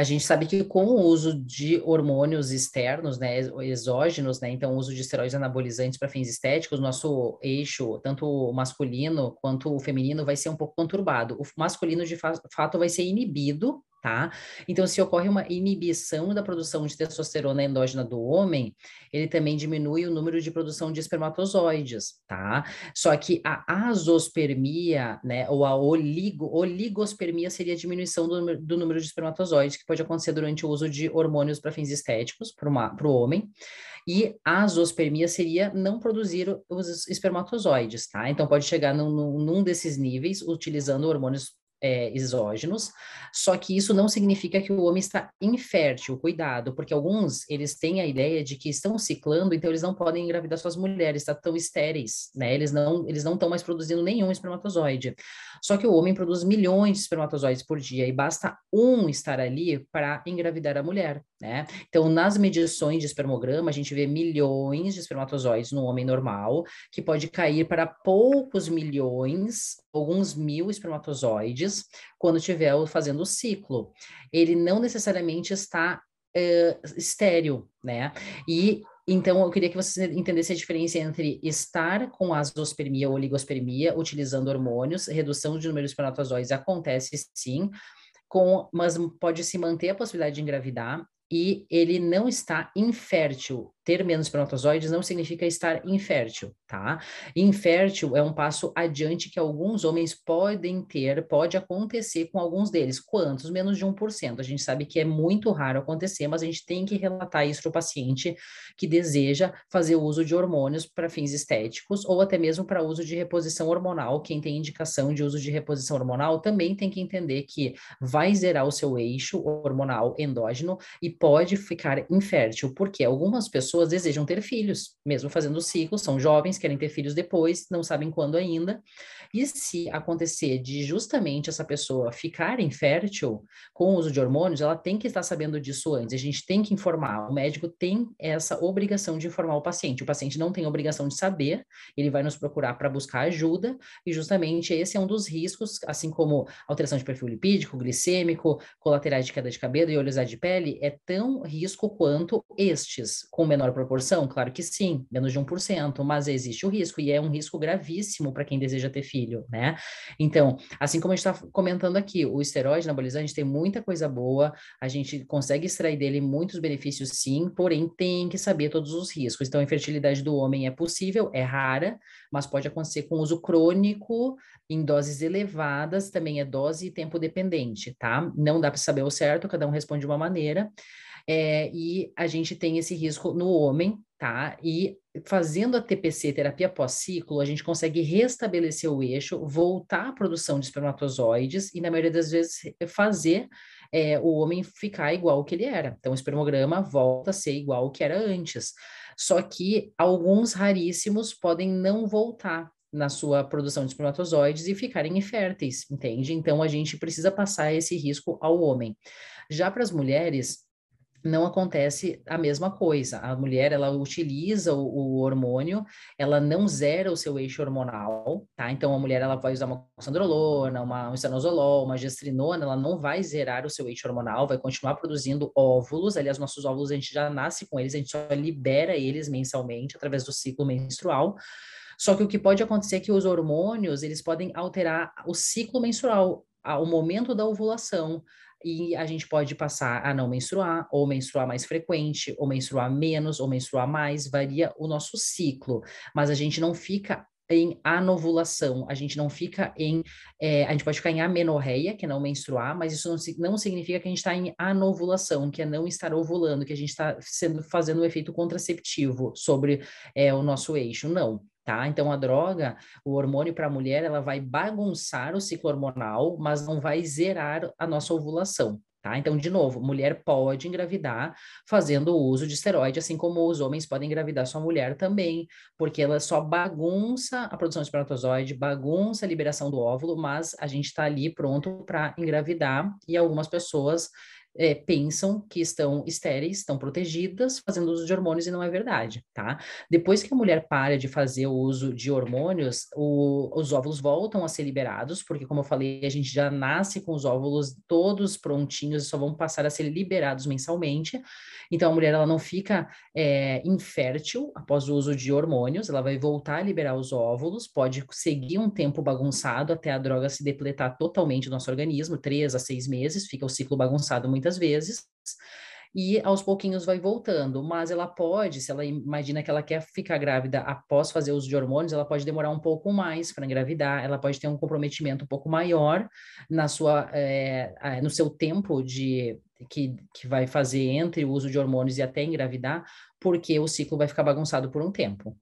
[SPEAKER 2] A gente sabe que com o uso de hormônios externos, né, exógenos, né, então o uso de esteroides anabolizantes para fins estéticos, nosso eixo, tanto o masculino quanto o feminino, vai ser um pouco conturbado. O masculino, de fato, vai ser inibido tá? Então, se ocorre uma inibição da produção de testosterona endógena do homem, ele também diminui o número de produção de espermatozoides, tá? Só que a azospermia, né, ou a oligo, oligospermia seria a diminuição do, do número de espermatozoides, que pode acontecer durante o uso de hormônios para fins estéticos para o homem. E a azospermia seria não produzir os espermatozoides, tá? Então, pode chegar num, num desses níveis, utilizando hormônios é, exógenos, só que isso não significa que o homem está infértil, cuidado, porque alguns, eles têm a ideia de que estão ciclando, então eles não podem engravidar suas mulheres, estão tão estéreis, né, eles não eles não estão mais produzindo nenhum espermatozoide, só que o homem produz milhões de espermatozoides por dia, e basta um estar ali para engravidar a mulher, né, então nas medições de espermograma, a gente vê milhões de espermatozoides no homem normal, que pode cair para poucos milhões, alguns mil espermatozoides, quando estiver fazendo o ciclo. Ele não necessariamente está uh, estéreo, né? E então, eu queria que você entendesse a diferença entre estar com azospermia ou oligospermia, utilizando hormônios, redução de número de espermatozoides acontece sim, com, mas pode se manter a possibilidade de engravidar e ele não está infértil, ter menos espermatozoides não significa estar infértil, tá? Infértil é um passo adiante que alguns homens podem ter, pode acontecer com alguns deles. Quantos? Menos de 1%. A gente sabe que é muito raro acontecer, mas a gente tem que relatar isso para o paciente que deseja fazer uso de hormônios para fins estéticos ou até mesmo para uso de reposição hormonal. Quem tem indicação de uso de reposição hormonal também tem que entender que vai zerar o seu eixo hormonal endógeno e pode ficar infértil, porque algumas pessoas desejam ter filhos, mesmo fazendo o ciclo, são jovens, querem ter filhos depois, não sabem quando ainda. E se acontecer de justamente essa pessoa ficar infértil com o uso de hormônios, ela tem que estar sabendo disso antes. A gente tem que informar. O médico tem essa obrigação de informar o paciente. O paciente não tem obrigação de saber, ele vai nos procurar para buscar ajuda, e justamente esse é um dos riscos, assim como alteração de perfil lipídico, glicêmico, colaterais de queda de cabelo e oleosidade de pele, é tão risco quanto estes. Com menor proporção? Claro que sim, menos de 1%, mas existe o risco, e é um risco gravíssimo para quem deseja ter filho, né? Então, assim como a gente está comentando aqui, o esteroide anabolizante tem muita coisa boa, a gente consegue extrair dele muitos benefícios sim, porém tem que saber todos os riscos. Então, a infertilidade do homem é possível, é rara, mas pode acontecer com uso crônico em doses elevadas, também é dose e tempo dependente, tá? Não dá para saber o certo, cada um responde de uma maneira. É, e a gente tem esse risco no homem, tá? E fazendo a TPC, terapia pós-ciclo, a gente consegue restabelecer o eixo, voltar à produção de espermatozoides e, na maioria das vezes, fazer é, o homem ficar igual ao que ele era. Então, o espermograma volta a ser igual ao que era antes. Só que alguns raríssimos podem não voltar na sua produção de espermatozoides e ficarem inférteis, entende? Então, a gente precisa passar esse risco ao homem. Já para as mulheres, não acontece a mesma coisa. A mulher, ela utiliza o, o, hormônio, ela não zera o seu eixo hormonal, tá? Então, a mulher, ela vai usar uma sandrolona, uma um estanozolol, uma gestrinona, ela não vai zerar o seu eixo hormonal, vai continuar produzindo óvulos. Aliás, nossos óvulos, a gente já nasce com eles, a gente só libera eles mensalmente, através do ciclo menstrual. Só que o que pode acontecer é que os hormônios, eles podem alterar o ciclo menstrual, o momento da ovulação, e a gente pode passar a não menstruar, ou menstruar mais frequente, ou menstruar menos, ou menstruar mais, varia o nosso ciclo, mas a gente não fica em anovulação, a gente não fica em, é, a gente pode ficar em amenorreia, que é não menstruar, mas isso não, não significa que a gente está em anovulação, que é não estar ovulando, que a gente está sendo fazendo um efeito contraceptivo sobre é, o nosso eixo, não tá? Então a droga, o hormônio para a mulher, ela vai bagunçar o ciclo hormonal, mas não vai zerar a nossa ovulação. Tá? Então, de novo, mulher pode engravidar fazendo uso de esteroide, assim como os homens podem engravidar sua mulher também, porque ela só bagunça a produção de espermatozoide, bagunça a liberação do óvulo, mas a gente está ali pronto para engravidar e algumas pessoas é, pensam que estão estéreis, estão protegidas, fazendo uso de hormônios e não é verdade, tá? Depois que a mulher para de fazer o uso de hormônios, o, os óvulos voltam a ser liberados, porque, como eu falei, a gente já nasce com os óvulos todos prontinhos e só vão passar a ser liberados mensalmente. Então, a mulher ela não fica é, infértil após o uso de hormônios, ela vai voltar a liberar os óvulos, pode seguir um tempo bagunçado até a droga se depletar totalmente do nosso organismo, três a seis meses, fica o ciclo bagunçado muitas vezes, e aos pouquinhos vai voltando, mas ela pode, se ela imagina que ela quer ficar grávida após fazer uso de hormônios, ela pode demorar um pouco mais para engravidar, ela pode ter um comprometimento um pouco maior na sua, é, no seu tempo de que, que vai fazer entre o uso de hormônios e até engravidar, porque o ciclo vai ficar bagunçado por um tempo.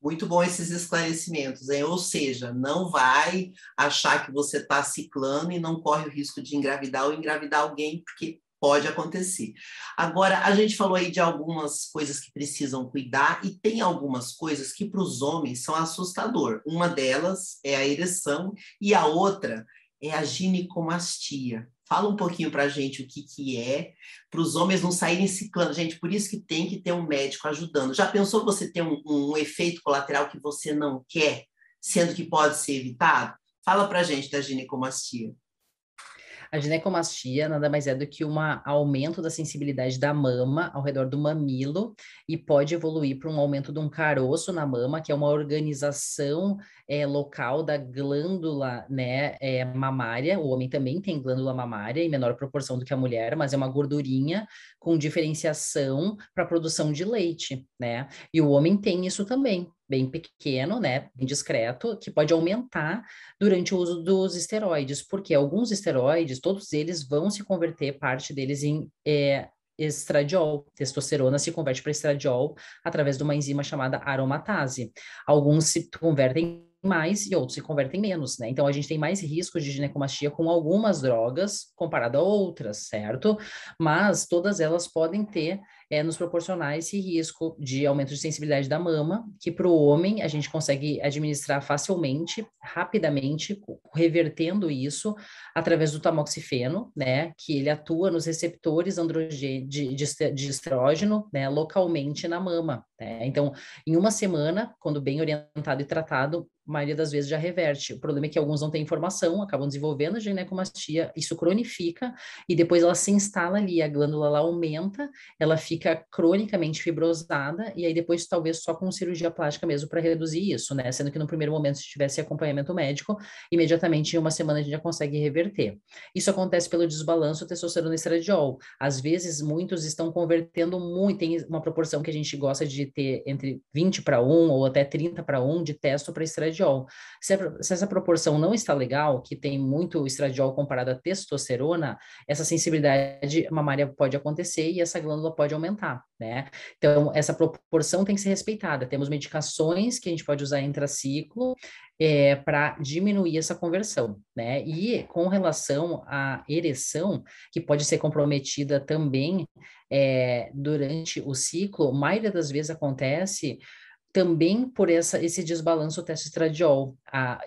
[SPEAKER 1] Muito bom esses esclarecimentos, hein? ou seja, não vai achar que você está ciclando e não corre o risco de engravidar ou engravidar alguém, porque pode acontecer. Agora, a gente falou aí de algumas coisas que precisam cuidar e tem algumas coisas que para os homens são assustador. Uma delas é a ereção e a outra é a ginecomastia. Fala um pouquinho para a gente o que, que é, para os homens não saírem ciclando. Gente, por isso que tem que ter um médico ajudando. Já pensou você ter um, um efeito colateral que você não quer, sendo que pode ser evitado? Fala para a gente da ginecomastia.
[SPEAKER 2] A ginecomastia nada mais é do que um aumento da sensibilidade da mama ao redor do mamilo e pode evoluir para um aumento de um caroço na mama, que é uma organização é, local da glândula né, é, mamária. O homem também tem glândula mamária em menor proporção do que a mulher, mas é uma gordurinha com diferenciação para a produção de leite, né? E o homem tem isso também bem pequeno, né, bem discreto, que pode aumentar durante o uso dos esteroides, porque alguns esteroides, todos eles vão se converter, parte deles em é, estradiol. Testosterona se converte para estradiol através de uma enzima chamada aromatase. Alguns se convertem mais e outros se convertem menos, né? Então a gente tem mais risco de ginecomastia com algumas drogas comparado a outras, certo? Mas todas elas podem ter é, nos proporcionar esse risco de aumento de sensibilidade da mama, que para o homem a gente consegue administrar facilmente, rapidamente, revertendo isso através do tamoxifeno, né, que ele atua nos receptores de, de, de estrógeno, né, localmente na mama. Né? Então, em uma semana, quando bem orientado e tratado, a maioria das vezes já reverte. O problema é que alguns não têm informação, acabam desenvolvendo ginecomastia, isso cronifica e depois ela se instala ali, a glândula lá aumenta, ela fica cronicamente fibrosada e aí depois talvez só com cirurgia plástica mesmo para reduzir isso, né? Sendo que no primeiro momento se tivesse acompanhamento médico, imediatamente em uma semana a gente já consegue reverter. Isso acontece pelo desbalanço testosterona e estradiol. Às vezes muitos estão convertendo muito, tem uma proporção que a gente gosta de ter entre 20 para 1 ou até 30 para 1 de testo para estradiol. Se, se, essa proporção não está legal, que tem muito estradiol comparado à testosterona, essa sensibilidade mamária pode acontecer e essa glândula pode aumentar, né? Então, essa proporção tem que ser respeitada. Temos medicações que a gente pode usar intraciclo, é, para diminuir essa conversão, né? E com relação à ereção, que pode ser comprometida também é, durante o ciclo, a maioria das vezes acontece também por essa, esse desbalanço testosterol. A,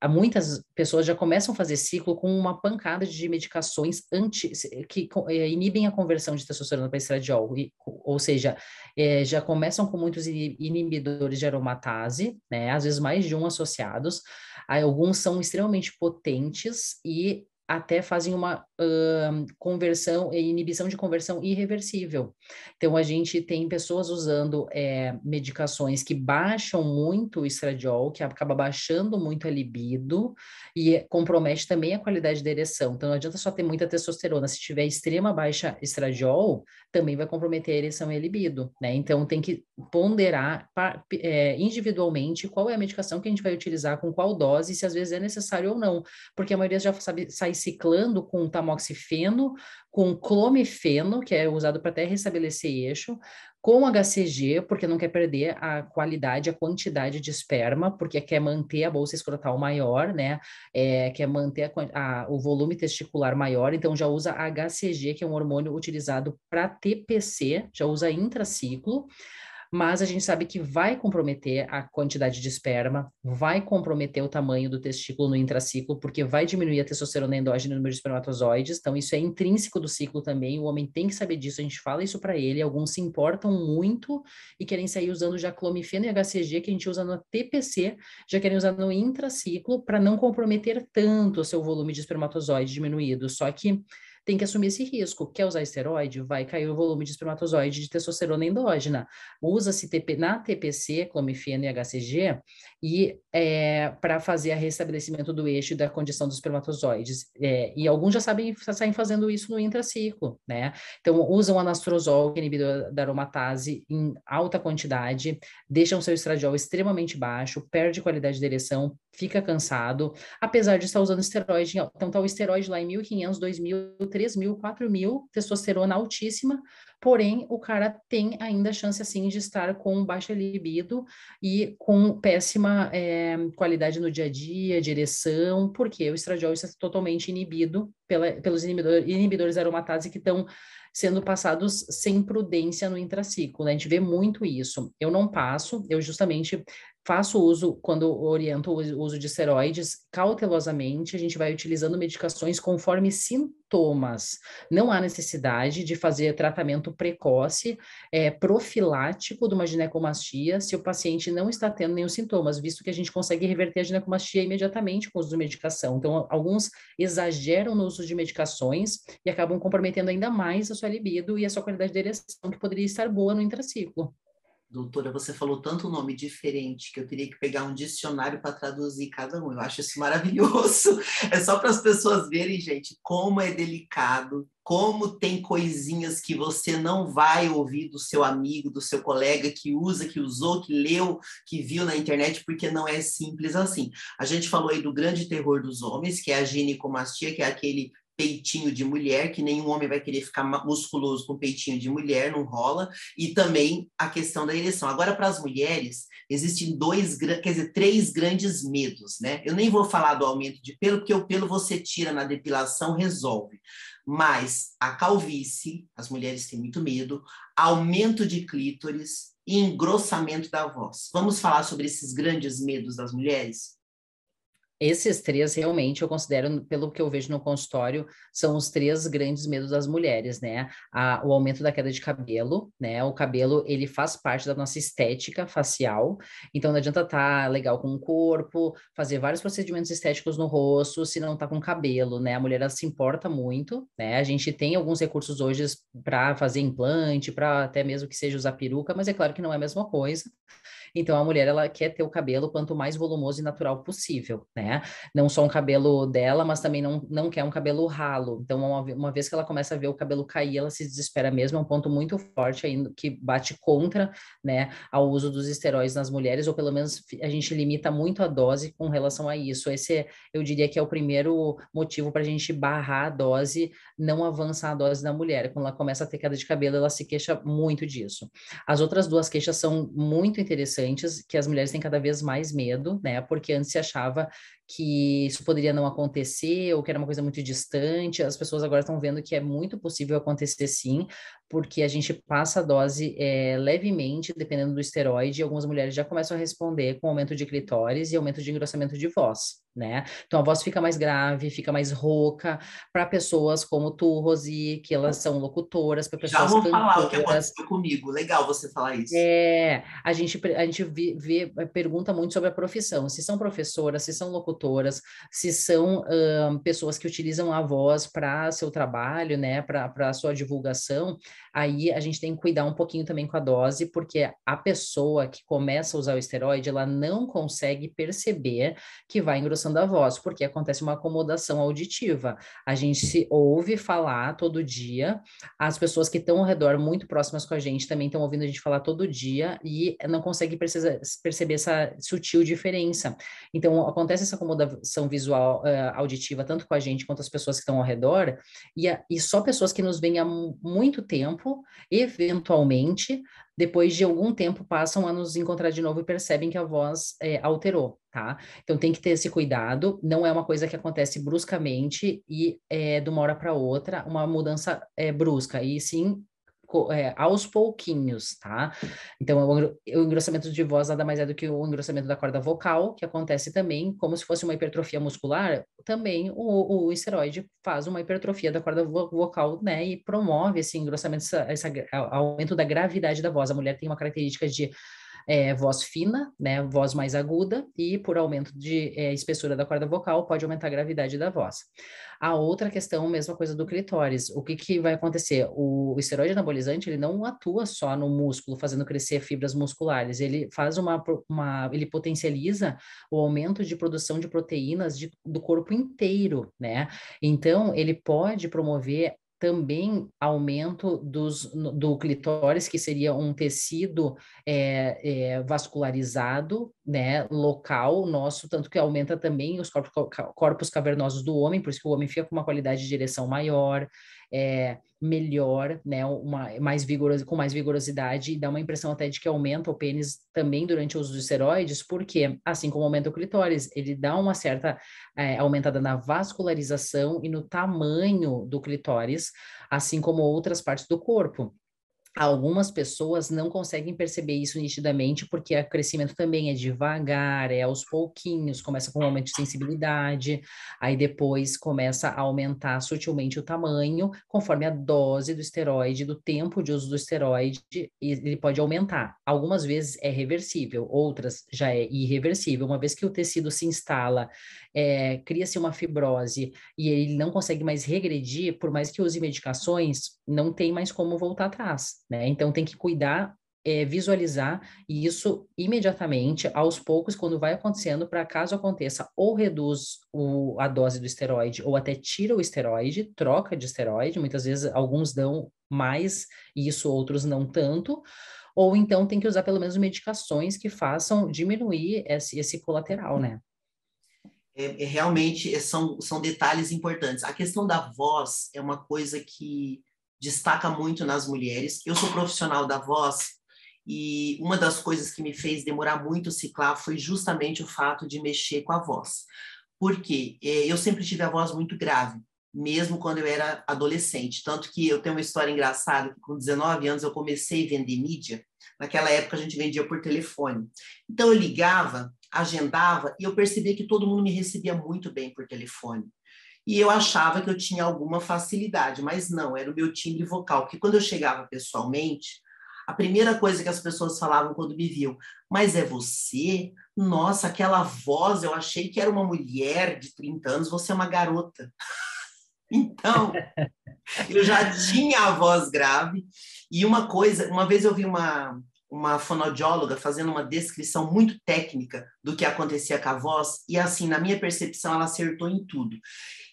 [SPEAKER 2] a, muitas pessoas já começam a fazer ciclo com uma pancada de medicações anti, que é, inibem a conversão de testosterona para estradiol, e, ou seja, é, já começam com muitos inibidores de aromatase, né, às vezes mais de um associados, alguns são extremamente potentes e até fazem uma uh, conversão, inibição de conversão irreversível. Então, a gente tem pessoas usando é, medicações que baixam muito o estradiol, que acaba baixando muito a libido e compromete também a qualidade da ereção. Então, não adianta só ter muita testosterona. Se tiver extrema baixa estradiol, também vai comprometer a ereção e a libido, né? Então, tem que ponderar é, individualmente qual é a medicação que a gente vai utilizar, com qual dose, se às vezes é necessário ou não, porque a maioria já sabe, sai ciclando com tamoxifeno, com clomifeno, que é usado para até restabelecer eixo, com HCG, porque não quer perder a qualidade, a quantidade de esperma, porque quer manter a bolsa escrotal maior, né? É, quer manter a, a, o volume testicular maior, então já usa HCG, que é um hormônio utilizado para TPC, já usa intraciclo mas a gente sabe que vai comprometer a quantidade de esperma, vai comprometer o tamanho do testículo no intraciclo, porque vai diminuir a testosterona endógena no número de espermatozoides, então isso é intrínseco do ciclo também, o homem tem que saber disso, a gente fala isso para ele, alguns se importam muito e querem sair usando já clomifeno e HCG, que a gente usa no TPC, já querem usar no intraciclo, para não comprometer tanto o seu volume de espermatozoide diminuído, só que tem que assumir esse risco. Quer usar esteroide? Vai cair o volume de espermatozoide de testosterona endógena. Usa-se na TPC, clomifeno e HCG, e é, para fazer a restabelecimento do eixo e da condição dos espermatozoides. É, e alguns já sabem, saem fazendo isso no intraciclo, né? Então, usam anastrozol, que é inibidor da aromatase, em alta quantidade, deixam seu estradiol extremamente baixo, perde qualidade de ereção, fica cansado, apesar de estar usando esteroide. Então, tá o esteroide lá em 1.500, 2.000, 3 mil, 4 mil, testosterona altíssima, porém o cara tem ainda a chance assim de estar com baixa libido e com péssima é, qualidade no dia a dia, direção, porque o estradiol está totalmente inibido pela, pelos inibidor, inibidores aromatase que estão sendo passados sem prudência no intraciclo, né? A gente vê muito isso. Eu não passo, eu justamente faço uso, quando oriento o uso de esteroides, cautelosamente, a gente vai utilizando medicações conforme sintomas. Não há necessidade de fazer tratamento precoce, é, profilático de uma ginecomastia, se o paciente não está tendo nenhum sintomas, visto que a gente consegue reverter a ginecomastia imediatamente com o uso de medicação. Então, alguns exageram no uso de medicações e acabam comprometendo ainda mais a sua libido e a sua qualidade de ereção, que poderia estar boa no intraciclo.
[SPEAKER 1] Doutora, você falou tanto nome diferente que eu teria que pegar um dicionário para traduzir cada um. Eu acho isso maravilhoso. [laughs] É só para as pessoas verem, gente, como é delicado, como tem coisinhas que você não vai ouvir do seu amigo, do seu colega que usa, que usou, que leu, que viu na internet, porque não é simples assim. A gente falou aí do grande terror dos homens, que é a ginecomastia, que é aquele peitinho de mulher, que nenhum homem vai querer ficar musculoso com peitinho de mulher, não rola, e também a questão da ereção. Agora, para as mulheres, existem dois, quer dizer, três grandes medos, né? Eu nem vou falar do aumento de pelo, porque o pelo você tira na depilação, resolve. Mas a calvície, as mulheres têm muito medo, aumento de clítoris e engrossamento da voz. Vamos falar sobre esses grandes medos das mulheres?
[SPEAKER 2] Esses três, realmente, eu considero, pelo que eu vejo no consultório, são os três grandes medos das mulheres, né? A, o aumento da queda de cabelo, né? O cabelo, ele faz parte da nossa estética facial, então não adianta estar tá legal com o corpo, fazer vários procedimentos estéticos no rosto, se não tá com cabelo, né? A mulher, ela se importa muito, né? A gente tem alguns recursos hoje para fazer implante, para até mesmo que seja usar peruca, mas é claro que não é a mesma coisa. Então a mulher ela quer ter o cabelo quanto mais volumoso e natural possível, né? Não só um cabelo dela, mas também não, não quer um cabelo ralo. Então uma, uma vez que ela começa a ver o cabelo cair, ela se desespera mesmo, é um ponto muito forte ainda que bate contra, né, ao uso dos esteroides nas mulheres, ou pelo menos a gente limita muito a dose com relação a isso. Esse eu diria que é o primeiro motivo para a gente barrar a dose, não avançar a dose da mulher. Quando ela começa a ter queda de cabelo, ela se queixa muito disso. As outras duas queixas são muito interessantes interessantes que as mulheres têm cada vez mais medo, né? Porque antes se achava que isso poderia não acontecer ou que era uma coisa muito distante. As pessoas agora estão vendo que é muito possível acontecer sim, porque a gente passa a dose é, levemente, dependendo do esteroide, e algumas mulheres já começam a responder com aumento de clitóris e aumento de engrossamento de voz, né? Então a voz fica mais grave, fica mais rouca, para pessoas como tu, Rosi, que elas são locutoras, para pessoas
[SPEAKER 1] Já vou cantoras. falar o que aconteceu comigo, legal você falar isso.
[SPEAKER 2] É, a gente, a gente vê, vê, pergunta muito sobre a profissão, se são professoras, se são locutoras, se são pessoas que utilizam a voz para seu trabalho, né, para sua divulgação, aí a gente tem que cuidar um pouquinho também com a dose, porque a pessoa que começa a usar o esteroide, ela não consegue perceber que vai engrossando a voz, porque acontece uma acomodação auditiva. A gente se ouve falar todo dia, as pessoas que estão ao redor, muito próximas com a gente, também estão ouvindo a gente falar todo dia e não consegue perceber essa sutil diferença. Então, acontece essa acomodação visual, uh, auditiva, tanto com a gente quanto as pessoas que estão ao redor, e, a, e só pessoas que nos veem há muito tempo, eventualmente, depois de algum tempo, passam a nos encontrar de novo e percebem que a voz é, alterou, tá? Então tem que ter esse cuidado, não é uma coisa que acontece bruscamente e é, de uma hora para outra, uma mudança é, brusca, e sim é, aos pouquinhos, tá? Então, o, engrossamento de voz nada mais é do que o engrossamento da corda vocal, que acontece também como se fosse uma hipertrofia muscular, também o, o esteroide faz uma hipertrofia da corda vocal, né? E promove esse engrossamento, esse aumento da gravidade da voz. A mulher tem uma característica de é, voz fina, né, voz mais aguda, e por aumento de é, espessura da corda vocal, pode aumentar a gravidade da voz. A outra questão, mesma coisa do clitóris. O que, que vai acontecer? O, o esteroide anabolizante, ele não atua só no músculo, fazendo crescer fibras musculares, ele faz uma, uma ele potencializa o aumento de produção de proteínas de, do corpo inteiro, né? Então, ele pode promover também aumento dos, do clitóris, que seria um tecido é, é, vascularizado, né, local nosso, tanto que aumenta também os corpos, corpos cavernosos do homem, por isso que o homem fica com uma qualidade de direção maior, é, melhor, né, uma, mais vigoroso, com mais vigorosidade, e dá uma impressão até de que aumenta o pênis também durante o uso dos esteroides, porque, assim como aumenta o clitóris, ele dá uma certa é, aumentada na vascularização e no tamanho do clitóris, assim como outras partes do corpo. Algumas pessoas não conseguem perceber isso nitidamente porque o crescimento também é devagar, é aos pouquinhos, começa com um aumento de sensibilidade, aí depois começa a aumentar sutilmente o tamanho, conforme a dose do esteroide, do tempo de uso do esteroide, ele pode aumentar. Algumas vezes é reversível, outras já é irreversível. Uma vez que o tecido se instala, é, cria-se uma fibrose e ele não consegue mais regredir, por mais que use medicações, não tem mais como voltar atrás né? Então tem que cuidar, é, visualizar isso imediatamente, aos poucos, quando vai acontecendo, para caso aconteça, ou reduz o, a dose do esteroide, ou até tira o esteroide, troca de esteroide, muitas vezes alguns dão mais isso, outros não tanto, ou então tem que usar pelo menos medicações que façam diminuir esse, esse colateral, né?
[SPEAKER 1] É, é, realmente é, são, são detalhes importantes. A questão da voz é uma coisa que destaca muito nas mulheres. Eu sou profissional da voz e uma das coisas que me fez demorar muito ciclar foi justamente o fato de mexer com a voz. Porque é, eu sempre tive a voz muito grave, mesmo quando eu era adolescente. Tanto que eu tenho uma história engraçada, com 19 anos eu comecei a vender mídia. Naquela época a gente vendia por telefone. Então eu ligava, agendava e eu percebia que todo mundo me recebia muito bem por telefone e eu achava que eu tinha alguma facilidade, mas não, era o meu timbre vocal, porque quando eu chegava pessoalmente, a primeira coisa que as pessoas falavam quando me viam, mas é você? Nossa, aquela voz, eu achei que era uma mulher de 30 anos, você é uma garota. [laughs] Então, [laughs] eu já tinha a voz grave, e uma coisa, uma vez eu vi uma, uma fonodióloga fazendo uma descrição muito técnica do que acontecia com a voz, e assim, na minha percepção, ela acertou em tudo.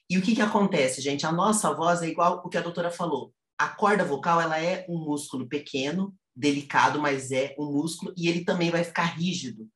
[SPEAKER 1] E o que, que acontece, gente? A nossa voz é igual o que a doutora falou. A corda vocal ela é um músculo pequeno, delicado, mas é um músculo, e ele também vai ficar rígido.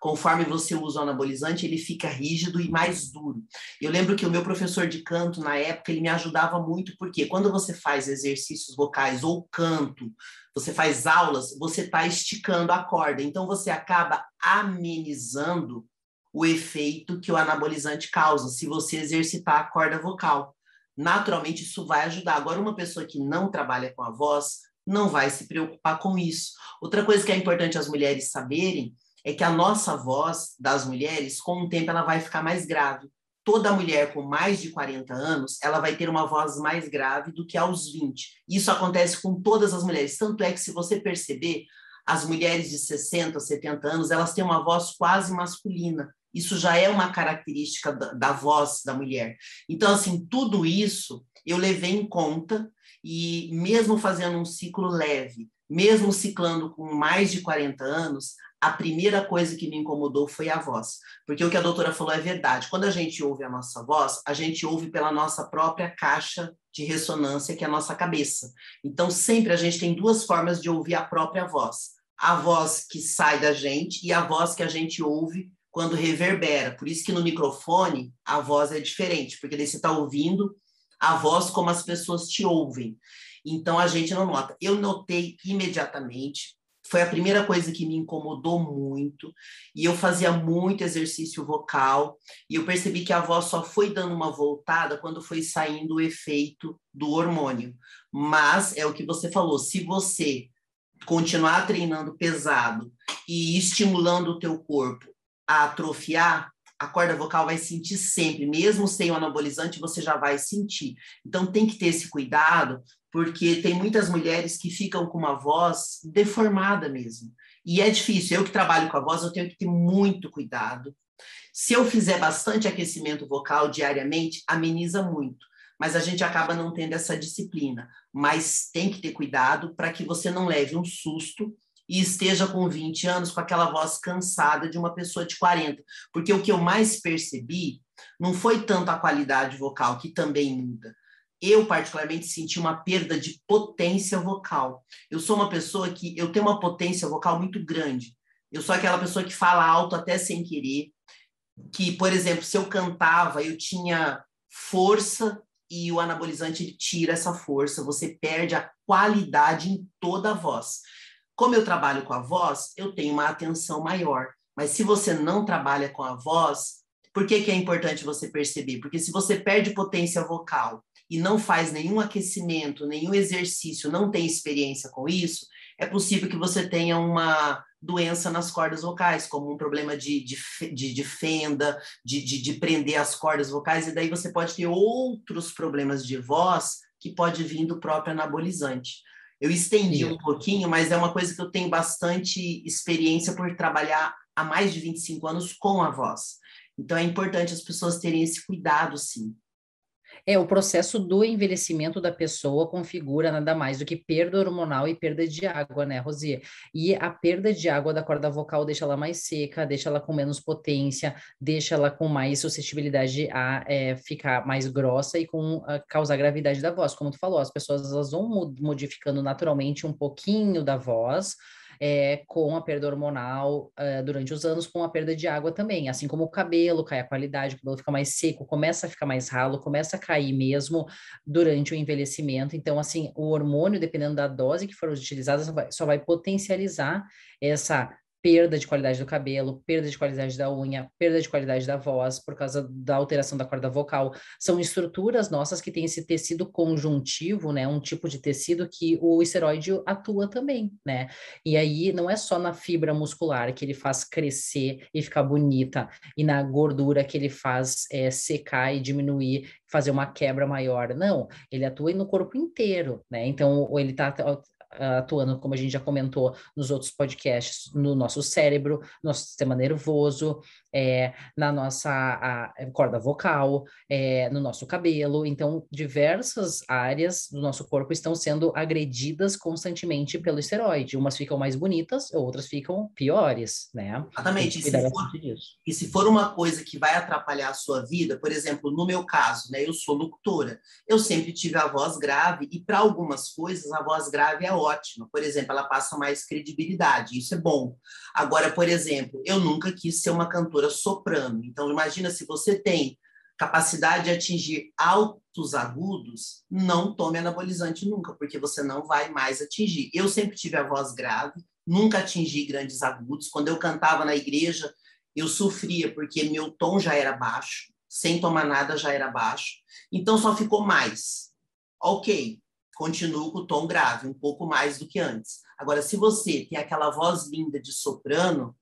[SPEAKER 1] Conforme você usa o anabolizante, ele fica rígido e mais duro. Eu lembro que o meu professor de canto, na época, ele me ajudava muito, porque quando você faz exercícios vocais ou canto, você faz aulas, você está esticando a corda. Então, você acaba amenizando o efeito que o anabolizante causa, se você exercitar a corda vocal. Naturalmente, isso vai ajudar. Agora, uma pessoa que não trabalha com a voz não vai se preocupar com isso. Outra coisa que é importante as mulheres saberem é que a nossa voz das mulheres, com o tempo, ela vai ficar mais grave. Toda mulher com mais de 40 anos, ela vai ter uma voz mais grave do que aos 20. Isso acontece com todas as mulheres. Tanto é que, se você perceber, as mulheres de 60, 70 anos, elas têm uma voz quase masculina. Isso já é uma característica da, da voz da mulher. Então, assim, tudo isso eu levei em conta e mesmo fazendo um ciclo leve, mesmo ciclando com mais de 40 anos, a primeira coisa que me incomodou foi a voz. Porque o que a doutora falou é verdade. Quando a gente ouve a nossa voz, a gente ouve pela nossa própria caixa de ressonância, que é a nossa cabeça. Então, sempre a gente tem duas formas de ouvir a própria voz: a voz que sai da gente e a voz que a gente ouve quando reverbera. Por isso que no microfone a voz é diferente, porque daí você está ouvindo a voz como as pessoas te ouvem. Então a gente não nota. Eu notei imediatamente, foi a primeira coisa que me incomodou muito, e eu fazia muito exercício vocal, e eu percebi que a voz só foi dando uma voltada quando foi saindo o efeito do hormônio. Mas é o que você falou, se você continuar treinando pesado e estimulando o teu corpo a atrofiar, a corda vocal vai sentir sempre, mesmo sem o anabolizante, você já vai sentir. Então tem que ter esse cuidado, porque tem muitas mulheres que ficam com uma voz deformada mesmo. E é difícil. Eu que trabalho com a voz, eu tenho que ter muito cuidado. Se eu fizer bastante aquecimento vocal diariamente, ameniza muito. Mas a gente acaba não tendo essa disciplina. Mas tem que ter cuidado para que você não leve um susto e esteja com 20 anos com aquela voz cansada de uma pessoa de 40. Porque o que eu mais percebi não foi tanto a qualidade vocal, que também muda. Eu, particularmente, senti uma perda de potência vocal. Eu sou uma pessoa que eu tenho uma potência vocal muito grande. Eu sou aquela pessoa que fala alto até sem querer. Que, por exemplo, se eu cantava, eu tinha força e o anabolizante tira essa força, você perde a qualidade em toda a voz. Como eu trabalho com a voz, eu tenho uma atenção maior. Mas se você não trabalha com a voz, por que, que é importante você perceber? Porque se você perde potência vocal e não faz nenhum aquecimento, nenhum exercício, não tem experiência com isso, é possível que você tenha uma doença nas cordas vocais, como um problema de, de, de, de fenda, de, de, de prender as cordas vocais, e daí você pode ter outros problemas de voz que pode vir do próprio anabolizante. Eu estendi um pouquinho, mas é uma coisa que eu tenho bastante experiência por trabalhar há mais de 25 anos com a voz. Então é importante as pessoas terem esse cuidado, sim.
[SPEAKER 2] É, o processo do envelhecimento da pessoa configura nada mais do que perda hormonal e perda de água, né, Rosia? E a perda de água da corda vocal deixa ela mais seca, deixa ela com menos potência, deixa ela com mais suscetibilidade a é, ficar mais grossa e com a causar gravidade da voz. Como tu falou, as pessoas elas vão modificando naturalmente um pouquinho da voz, é, com a perda hormonal uh, durante os anos, com a perda de água também. Assim como o cabelo cai a qualidade, o cabelo fica mais seco, começa a ficar mais ralo, começa a cair mesmo durante o envelhecimento. Então, assim, o hormônio, dependendo da dose que for utilizada, só vai, só vai potencializar essa perda de qualidade do cabelo, perda de qualidade da unha, perda de qualidade da voz por causa da alteração da corda vocal. São estruturas nossas que têm esse tecido conjuntivo, né? Um tipo de tecido que o esteroide atua também, né? E aí não é só na fibra muscular que ele faz crescer e ficar bonita, e na gordura que ele faz é, secar e diminuir, fazer uma quebra maior. Não, ele atua no corpo inteiro, né? Então, ele está atuando, como a gente já comentou nos outros podcasts, no nosso cérebro, no nosso sistema nervoso, é, na nossa a corda vocal, é, no nosso cabelo. Então, diversas áreas do nosso corpo estão sendo agredidas constantemente pelo esteroide. Umas ficam mais bonitas, outras ficam piores, né?
[SPEAKER 1] Exatamente. E se, for, e se for uma coisa que vai atrapalhar a sua vida, por exemplo, no meu caso, né? Eu sou locutora. Eu sempre tive a voz grave e para algumas coisas a voz grave é ótima. Por exemplo, ela passa mais credibilidade. Isso é bom. Agora, por exemplo, eu nunca quis ser uma cantora cantora soprano. Então, imagina se você tem capacidade de atingir altos agudos, não tome anabolizante nunca, porque você não vai mais atingir. Eu sempre tive a voz grave, nunca atingi grandes agudos. Quando eu cantava na igreja, eu sofria porque meu tom já era baixo, sem tomar nada já era baixo. Então só ficou mais. OK, continuo com o tom grave, um pouco mais do que antes. Agora, se você tem aquela voz linda de soprano,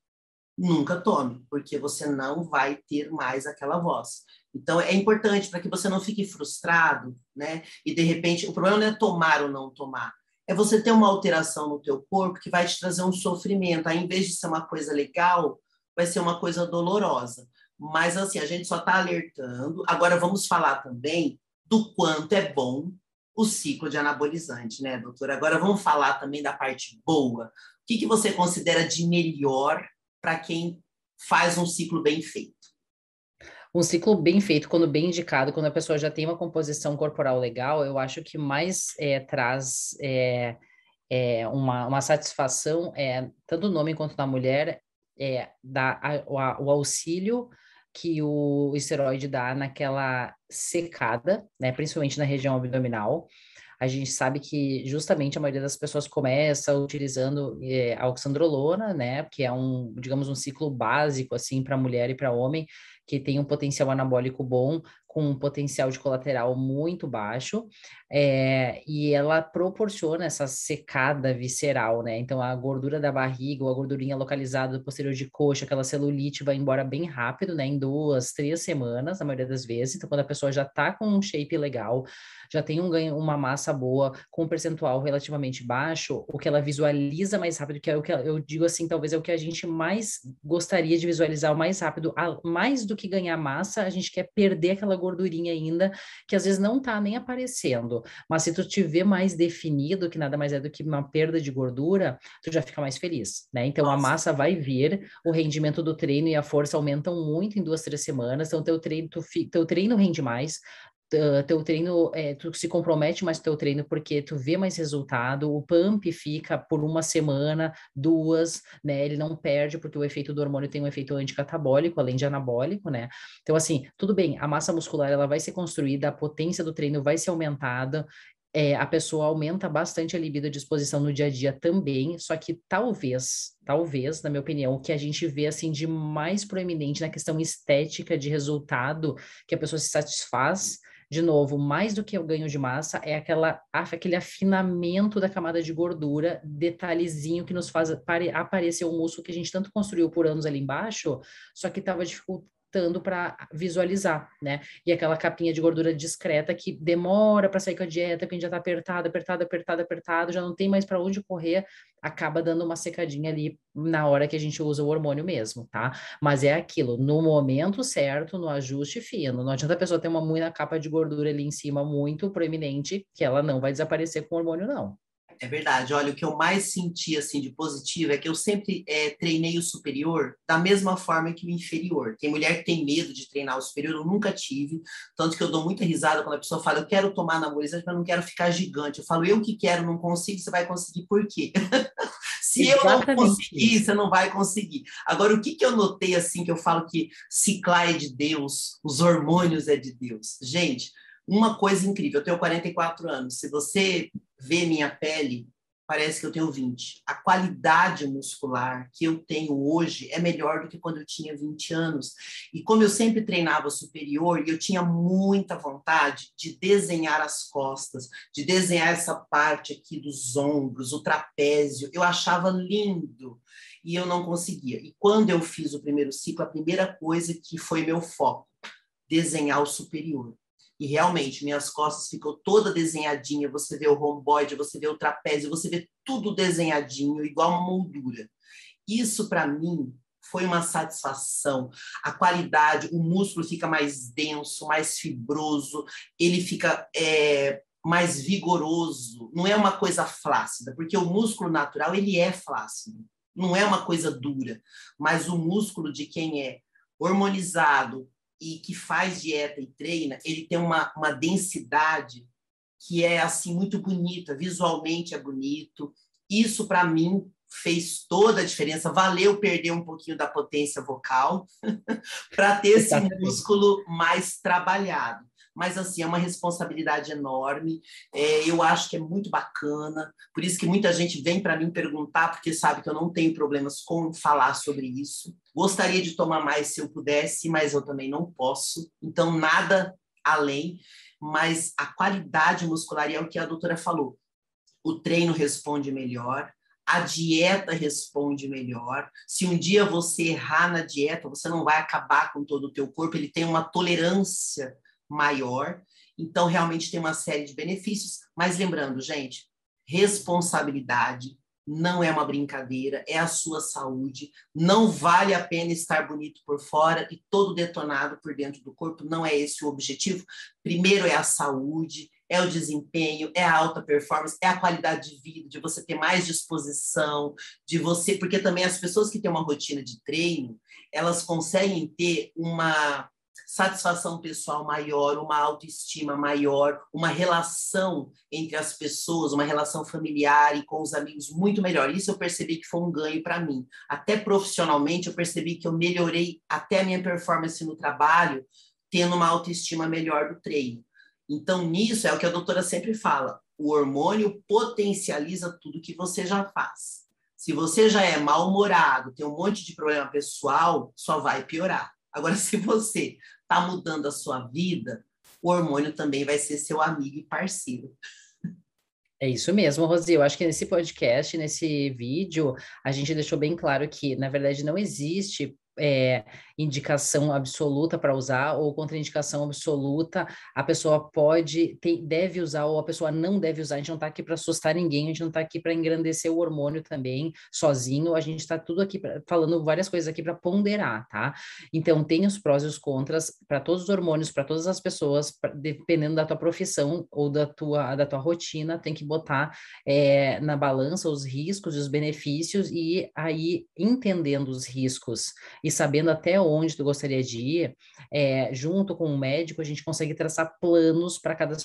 [SPEAKER 1] nunca tome, porque você não vai ter mais aquela voz. Então, é importante para que você não fique frustrado, né? E, de repente, o problema não é tomar ou não tomar, é você ter uma alteração no teu corpo que vai te trazer um sofrimento. Aí, em vez de ser uma coisa legal, vai ser uma coisa dolorosa. Mas, assim, a gente só está alertando. Agora, vamos falar também do quanto é bom o ciclo de anabolizante, né, doutora? Agora, vamos falar também da parte boa. O que, que você considera de melhor para quem faz um ciclo bem feito?
[SPEAKER 2] Um ciclo bem feito, quando bem indicado, quando a pessoa já tem uma composição corporal legal, eu acho que mais é, traz é, é, uma, uma satisfação, é, tanto no homem quanto na mulher, é, a, o auxílio que o esteroide dá naquela secada, né, principalmente na região abdominal, a gente sabe que justamente a maioria das pessoas começa utilizando é, a oxandrolona, né, que é um, digamos, um ciclo básico, assim, para mulher e para homem, que tem um potencial anabólico bom, com um potencial de colateral muito baixo, é, e ela proporciona essa secada visceral, né? Então, a gordura da barriga, ou a gordurinha localizada do posterior de coxa, aquela celulite vai embora bem rápido, né? Em duas, três semanas, na maioria das vezes. Então, quando a pessoa já tá com um shape legal, já tem um ganho, uma massa boa, com um percentual relativamente baixo, o que ela visualiza mais rápido, que é o que eu digo assim, talvez é o que a gente mais gostaria de visualizar o mais rápido, mais do que ganhar massa, a gente quer perder aquela gordurinha ainda, que às vezes não tá nem aparecendo. Mas se tu te vê mais definido, que nada mais é do que uma perda de gordura, tu já fica mais feliz, né? Então Nossa. a massa vai vir, o rendimento do treino e a força aumentam muito em duas, três semanas, então teu treino, tu, teu treino rende mais, teu treino, é, tu se compromete mais teu treino porque tu vê mais resultado, o pump fica por uma semana, duas, né, ele não perde porque o efeito do hormônio tem um efeito anticatabólico, além de anabólico, né, então assim, tudo bem, a massa muscular ela vai ser construída, a potência do treino vai ser aumentada, é, a pessoa aumenta bastante a libido à disposição no dia a dia também, só que talvez, talvez, na minha opinião, o que a gente vê assim de mais proeminente na questão estética de resultado que a pessoa se satisfaz de novo, mais do que o ganho de massa, é aquela, aquele afinamento da camada de gordura, detalhezinho que nos faz aparecer o músculo que a gente tanto construiu por anos ali embaixo, só que estava para visualizar, né? E aquela capinha de gordura discreta que demora para sair com a dieta, que já tá apertado, apertado, apertado, apertado, já não tem mais para onde correr, acaba dando uma secadinha ali na hora que a gente usa o hormônio mesmo, tá? Mas é aquilo, no momento certo, no ajuste fino. Não adianta a pessoa ter uma muita capa de gordura ali em cima muito proeminente, que ela não vai desaparecer com o hormônio, não.
[SPEAKER 1] É verdade. Olha, o que eu mais senti assim de positivo é que eu sempre é, treinei o superior da mesma forma que o inferior. Tem mulher que tem medo de treinar o superior, eu nunca tive. Tanto que eu dou muita risada quando a pessoa fala, eu quero tomar anabolizante, mas não quero ficar gigante. Eu falo, eu que quero, não consigo, você vai conseguir por quê? [laughs] Se Exatamente. eu não conseguir, você não vai conseguir. Agora, o que, que eu notei assim, que eu falo que ciclar é de Deus, os hormônios é de Deus? Gente, uma coisa incrível, eu tenho 44 anos. Se você vê minha pele, parece que eu tenho 20. A qualidade muscular que eu tenho hoje é melhor do que quando eu tinha 20 anos. E como eu sempre treinava superior, eu tinha muita vontade de desenhar as costas, de desenhar essa parte aqui dos ombros, o trapézio. Eu achava lindo e eu não conseguia. E quando eu fiz o primeiro ciclo, a primeira coisa que foi meu foco, desenhar o superior. E realmente, minhas costas ficam toda desenhadinha. Você vê o romboide, você vê o trapézio, você vê tudo desenhadinho, igual uma moldura. Isso, para mim, foi uma satisfação. A qualidade, o músculo fica mais denso, mais fibroso, ele fica é, mais vigoroso. Não é uma coisa flácida, porque o músculo natural ele é flácido, não é uma coisa dura. Mas o músculo de quem é hormonizado, e que faz dieta e treina, ele tem uma, uma densidade que é assim muito bonita, visualmente é bonito. Isso para mim fez toda a diferença. Valeu perder um pouquinho da potência vocal [laughs] para ter esse músculo mais trabalhado mas assim, é uma responsabilidade enorme. É, eu acho que é muito bacana, por isso que muita gente vem para mim perguntar, porque sabe que eu não tenho problemas com falar sobre isso. Gostaria de tomar mais se eu pudesse, mas eu também não posso. Então, nada além, mas a qualidade muscular, é o que a doutora falou, o treino responde melhor, a dieta responde melhor. Se um dia você errar na dieta, você não vai acabar com todo o teu corpo, ele tem uma tolerância maior. Então, realmente tem uma série de benefícios. Mas lembrando, gente, responsabilidade não é uma brincadeira, é a sua saúde. Não vale a pena estar bonito por fora e todo detonado por dentro do corpo. Não é esse o objetivo. Primeiro é a saúde, é o desempenho, é a alta performance, é a qualidade de vida, de você ter mais disposição, de você, porque também as pessoas que têm uma rotina de treino, elas conseguem ter uma satisfação pessoal maior, uma autoestima maior, uma relação entre as pessoas, uma relação familiar e com os amigos muito melhor. Isso eu percebi que foi um ganho para mim. Até profissionalmente, eu percebi que eu melhorei até a minha performance no trabalho, tendo uma autoestima melhor do treino. Então, nisso é o que a doutora sempre fala: o hormônio potencializa tudo que você já faz. Se você já é mal-humorado, tem um monte de problema pessoal, só vai piorar. Agora, [laughs] se você está mudando a sua vida, o hormônio também vai ser seu amigo e parceiro.
[SPEAKER 2] É isso mesmo, Rosi. Eu acho que nesse podcast, nesse vídeo, a gente deixou bem claro que, na verdade, não existe é, indicação absoluta para usar ou contraindicação absoluta, a pessoa pode, tem, deve usar ou a pessoa não deve usar. A gente não está aqui para assustar ninguém, a gente não está aqui para engrandecer o hormônio também sozinho, a gente está tudo aqui pra, falando várias coisas aqui para ponderar, tá? Então, tem os prós e os contras para todos os hormônios, para todas as pessoas, pra, dependendo da tua profissão ou da tua, da tua rotina, tem que botar é, na balança os riscos e os benefícios e aí entendendo os riscos e sabendo até onde tu gostaria de ir, é, junto com o médico, a gente consegue traçar planos para cada,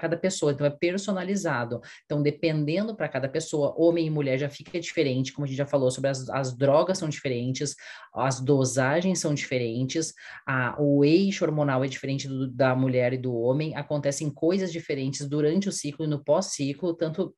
[SPEAKER 2] cada pessoa. Então, é personalizado. Então, dependendo para cada pessoa, homem e mulher já fica diferente, como a gente já falou sobre as, as drogas são diferentes, as dosagens são diferentes, a, o eixo hormonal é diferente do, da mulher e do homem, acontecem coisas diferentes durante o ciclo e no pós-ciclo, tanto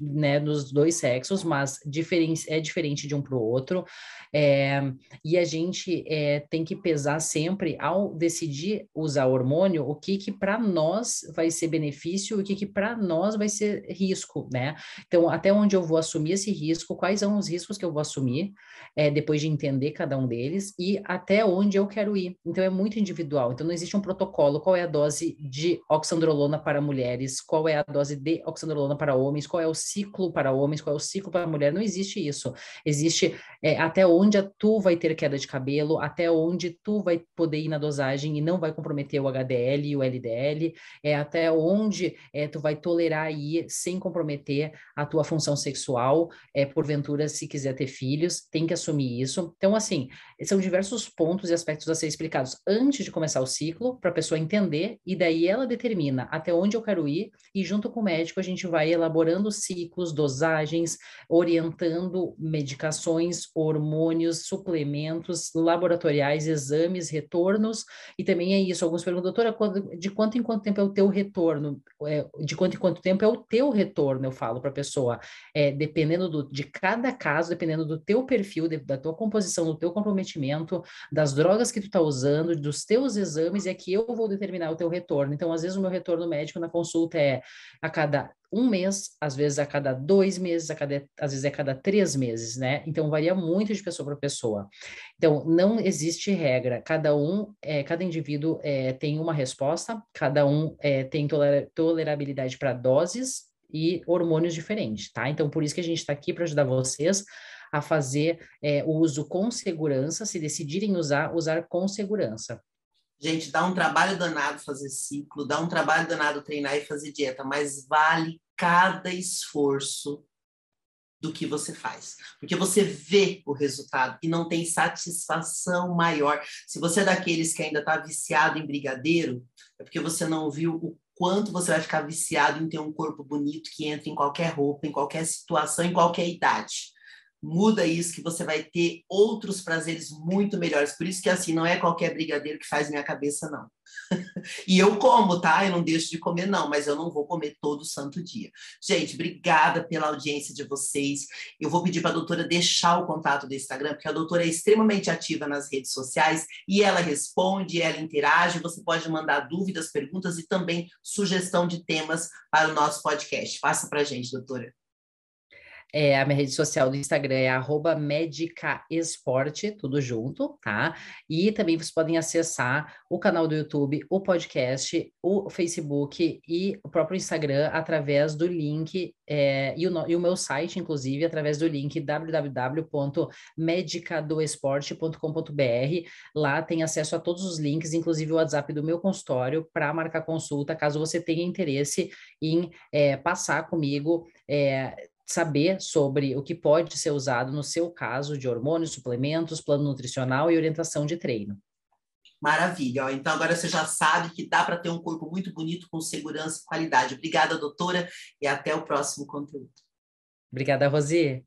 [SPEAKER 2] né, nos dois sexos, mas diferen, é diferente de um para o outro. É, e a gente gente é, tem que pesar sempre ao decidir usar hormônio, o que que para nós vai ser benefício, o que que para nós vai ser risco, né? Então, até onde eu vou assumir esse risco, quais são os riscos que eu vou assumir, é, depois de entender cada um deles, e até onde eu quero ir. Então, é muito individual. Então, não existe um protocolo, qual é a dose de oxandrolona para mulheres, qual é a dose de oxandrolona para homens, qual é o ciclo para homens, qual é o ciclo para mulher, não existe isso. Existe é, até onde tu vai ter queda de cabelo, até onde tu vai poder ir na dosagem e não vai comprometer o HDL e o LDL, é até onde é, tu vai tolerar ir sem comprometer a tua função sexual, é, porventura, se quiser ter filhos, tem que assumir isso. Então, assim, são diversos pontos e aspectos a ser explicados antes de começar o ciclo, para a pessoa entender, e daí ela determina até onde eu quero ir, e junto com o médico a gente vai elaborando ciclos, dosagens, orientando medicações, hormônios, suplementos, laboratoriais, exames, retornos, e também é isso. Alguns perguntam, doutora, de quanto em quanto tempo é o teu retorno? É, de quanto em quanto tempo é o teu retorno, eu falo para a pessoa. É, dependendo do, de cada caso, dependendo do teu perfil, de, da tua composição, do teu comprometimento, das drogas que tu está usando, dos teus exames, é que eu vou determinar o teu retorno. Então, às vezes, o meu retorno médico na consulta é a cada um mês, às vezes a cada dois meses, a cada, às vezes a cada três meses, né? Então varia muito de pessoa para pessoa. Então não existe regra. Cada um, é, cada indivíduo é, tem uma resposta. Cada um é, tem toler tolerabilidade para doses e hormônios diferentes, tá? Então por isso que a gente está aqui para ajudar vocês a fazer é, o uso com segurança. Se decidirem usar, usar com segurança.
[SPEAKER 1] Gente, dá um trabalho danado fazer ciclo, dá um trabalho danado treinar e fazer dieta, mas vale cada esforço do que você faz. Porque você vê o resultado e não tem satisfação maior. Se você é daqueles que ainda está viciado em brigadeiro, é porque você não viu o quanto você vai ficar viciado em ter um corpo bonito que entra em qualquer roupa, em qualquer situação, em qualquer idade muda isso que você vai ter outros prazeres muito melhores. Por isso que assim, não é qualquer brigadeiro que faz minha cabeça não. [laughs] e eu como, tá? Eu não deixo de comer não, mas eu não vou comer todo santo dia. Gente, obrigada pela audiência de vocês. Eu vou pedir para a doutora deixar o contato do Instagram, porque a doutora é extremamente ativa nas redes sociais e ela responde, ela interage, você pode mandar dúvidas, perguntas e também sugestão de temas para o nosso podcast. Passa para a gente, doutora.
[SPEAKER 2] É, a minha rede social do Instagram é arroba medicaesporte, tudo junto, tá? E também vocês podem acessar o canal do YouTube, o podcast, o Facebook e o próprio Instagram através do link é, e, o, e, o, meu site, inclusive, através do link www.medicadoesporte.com.br. Lá tem acesso a todos os links, inclusive o WhatsApp do meu consultório, para marcar consulta, caso você tenha interesse em é, passar comigo. É, saber sobre o que pode ser usado no seu caso de hormônios, suplementos, plano nutricional e orientação de treino.
[SPEAKER 1] Maravilha. Então agora você já sabe que dá para ter um corpo muito bonito com segurança e qualidade. Obrigada, doutora, e até o próximo conteúdo.
[SPEAKER 2] Obrigada, Rosi.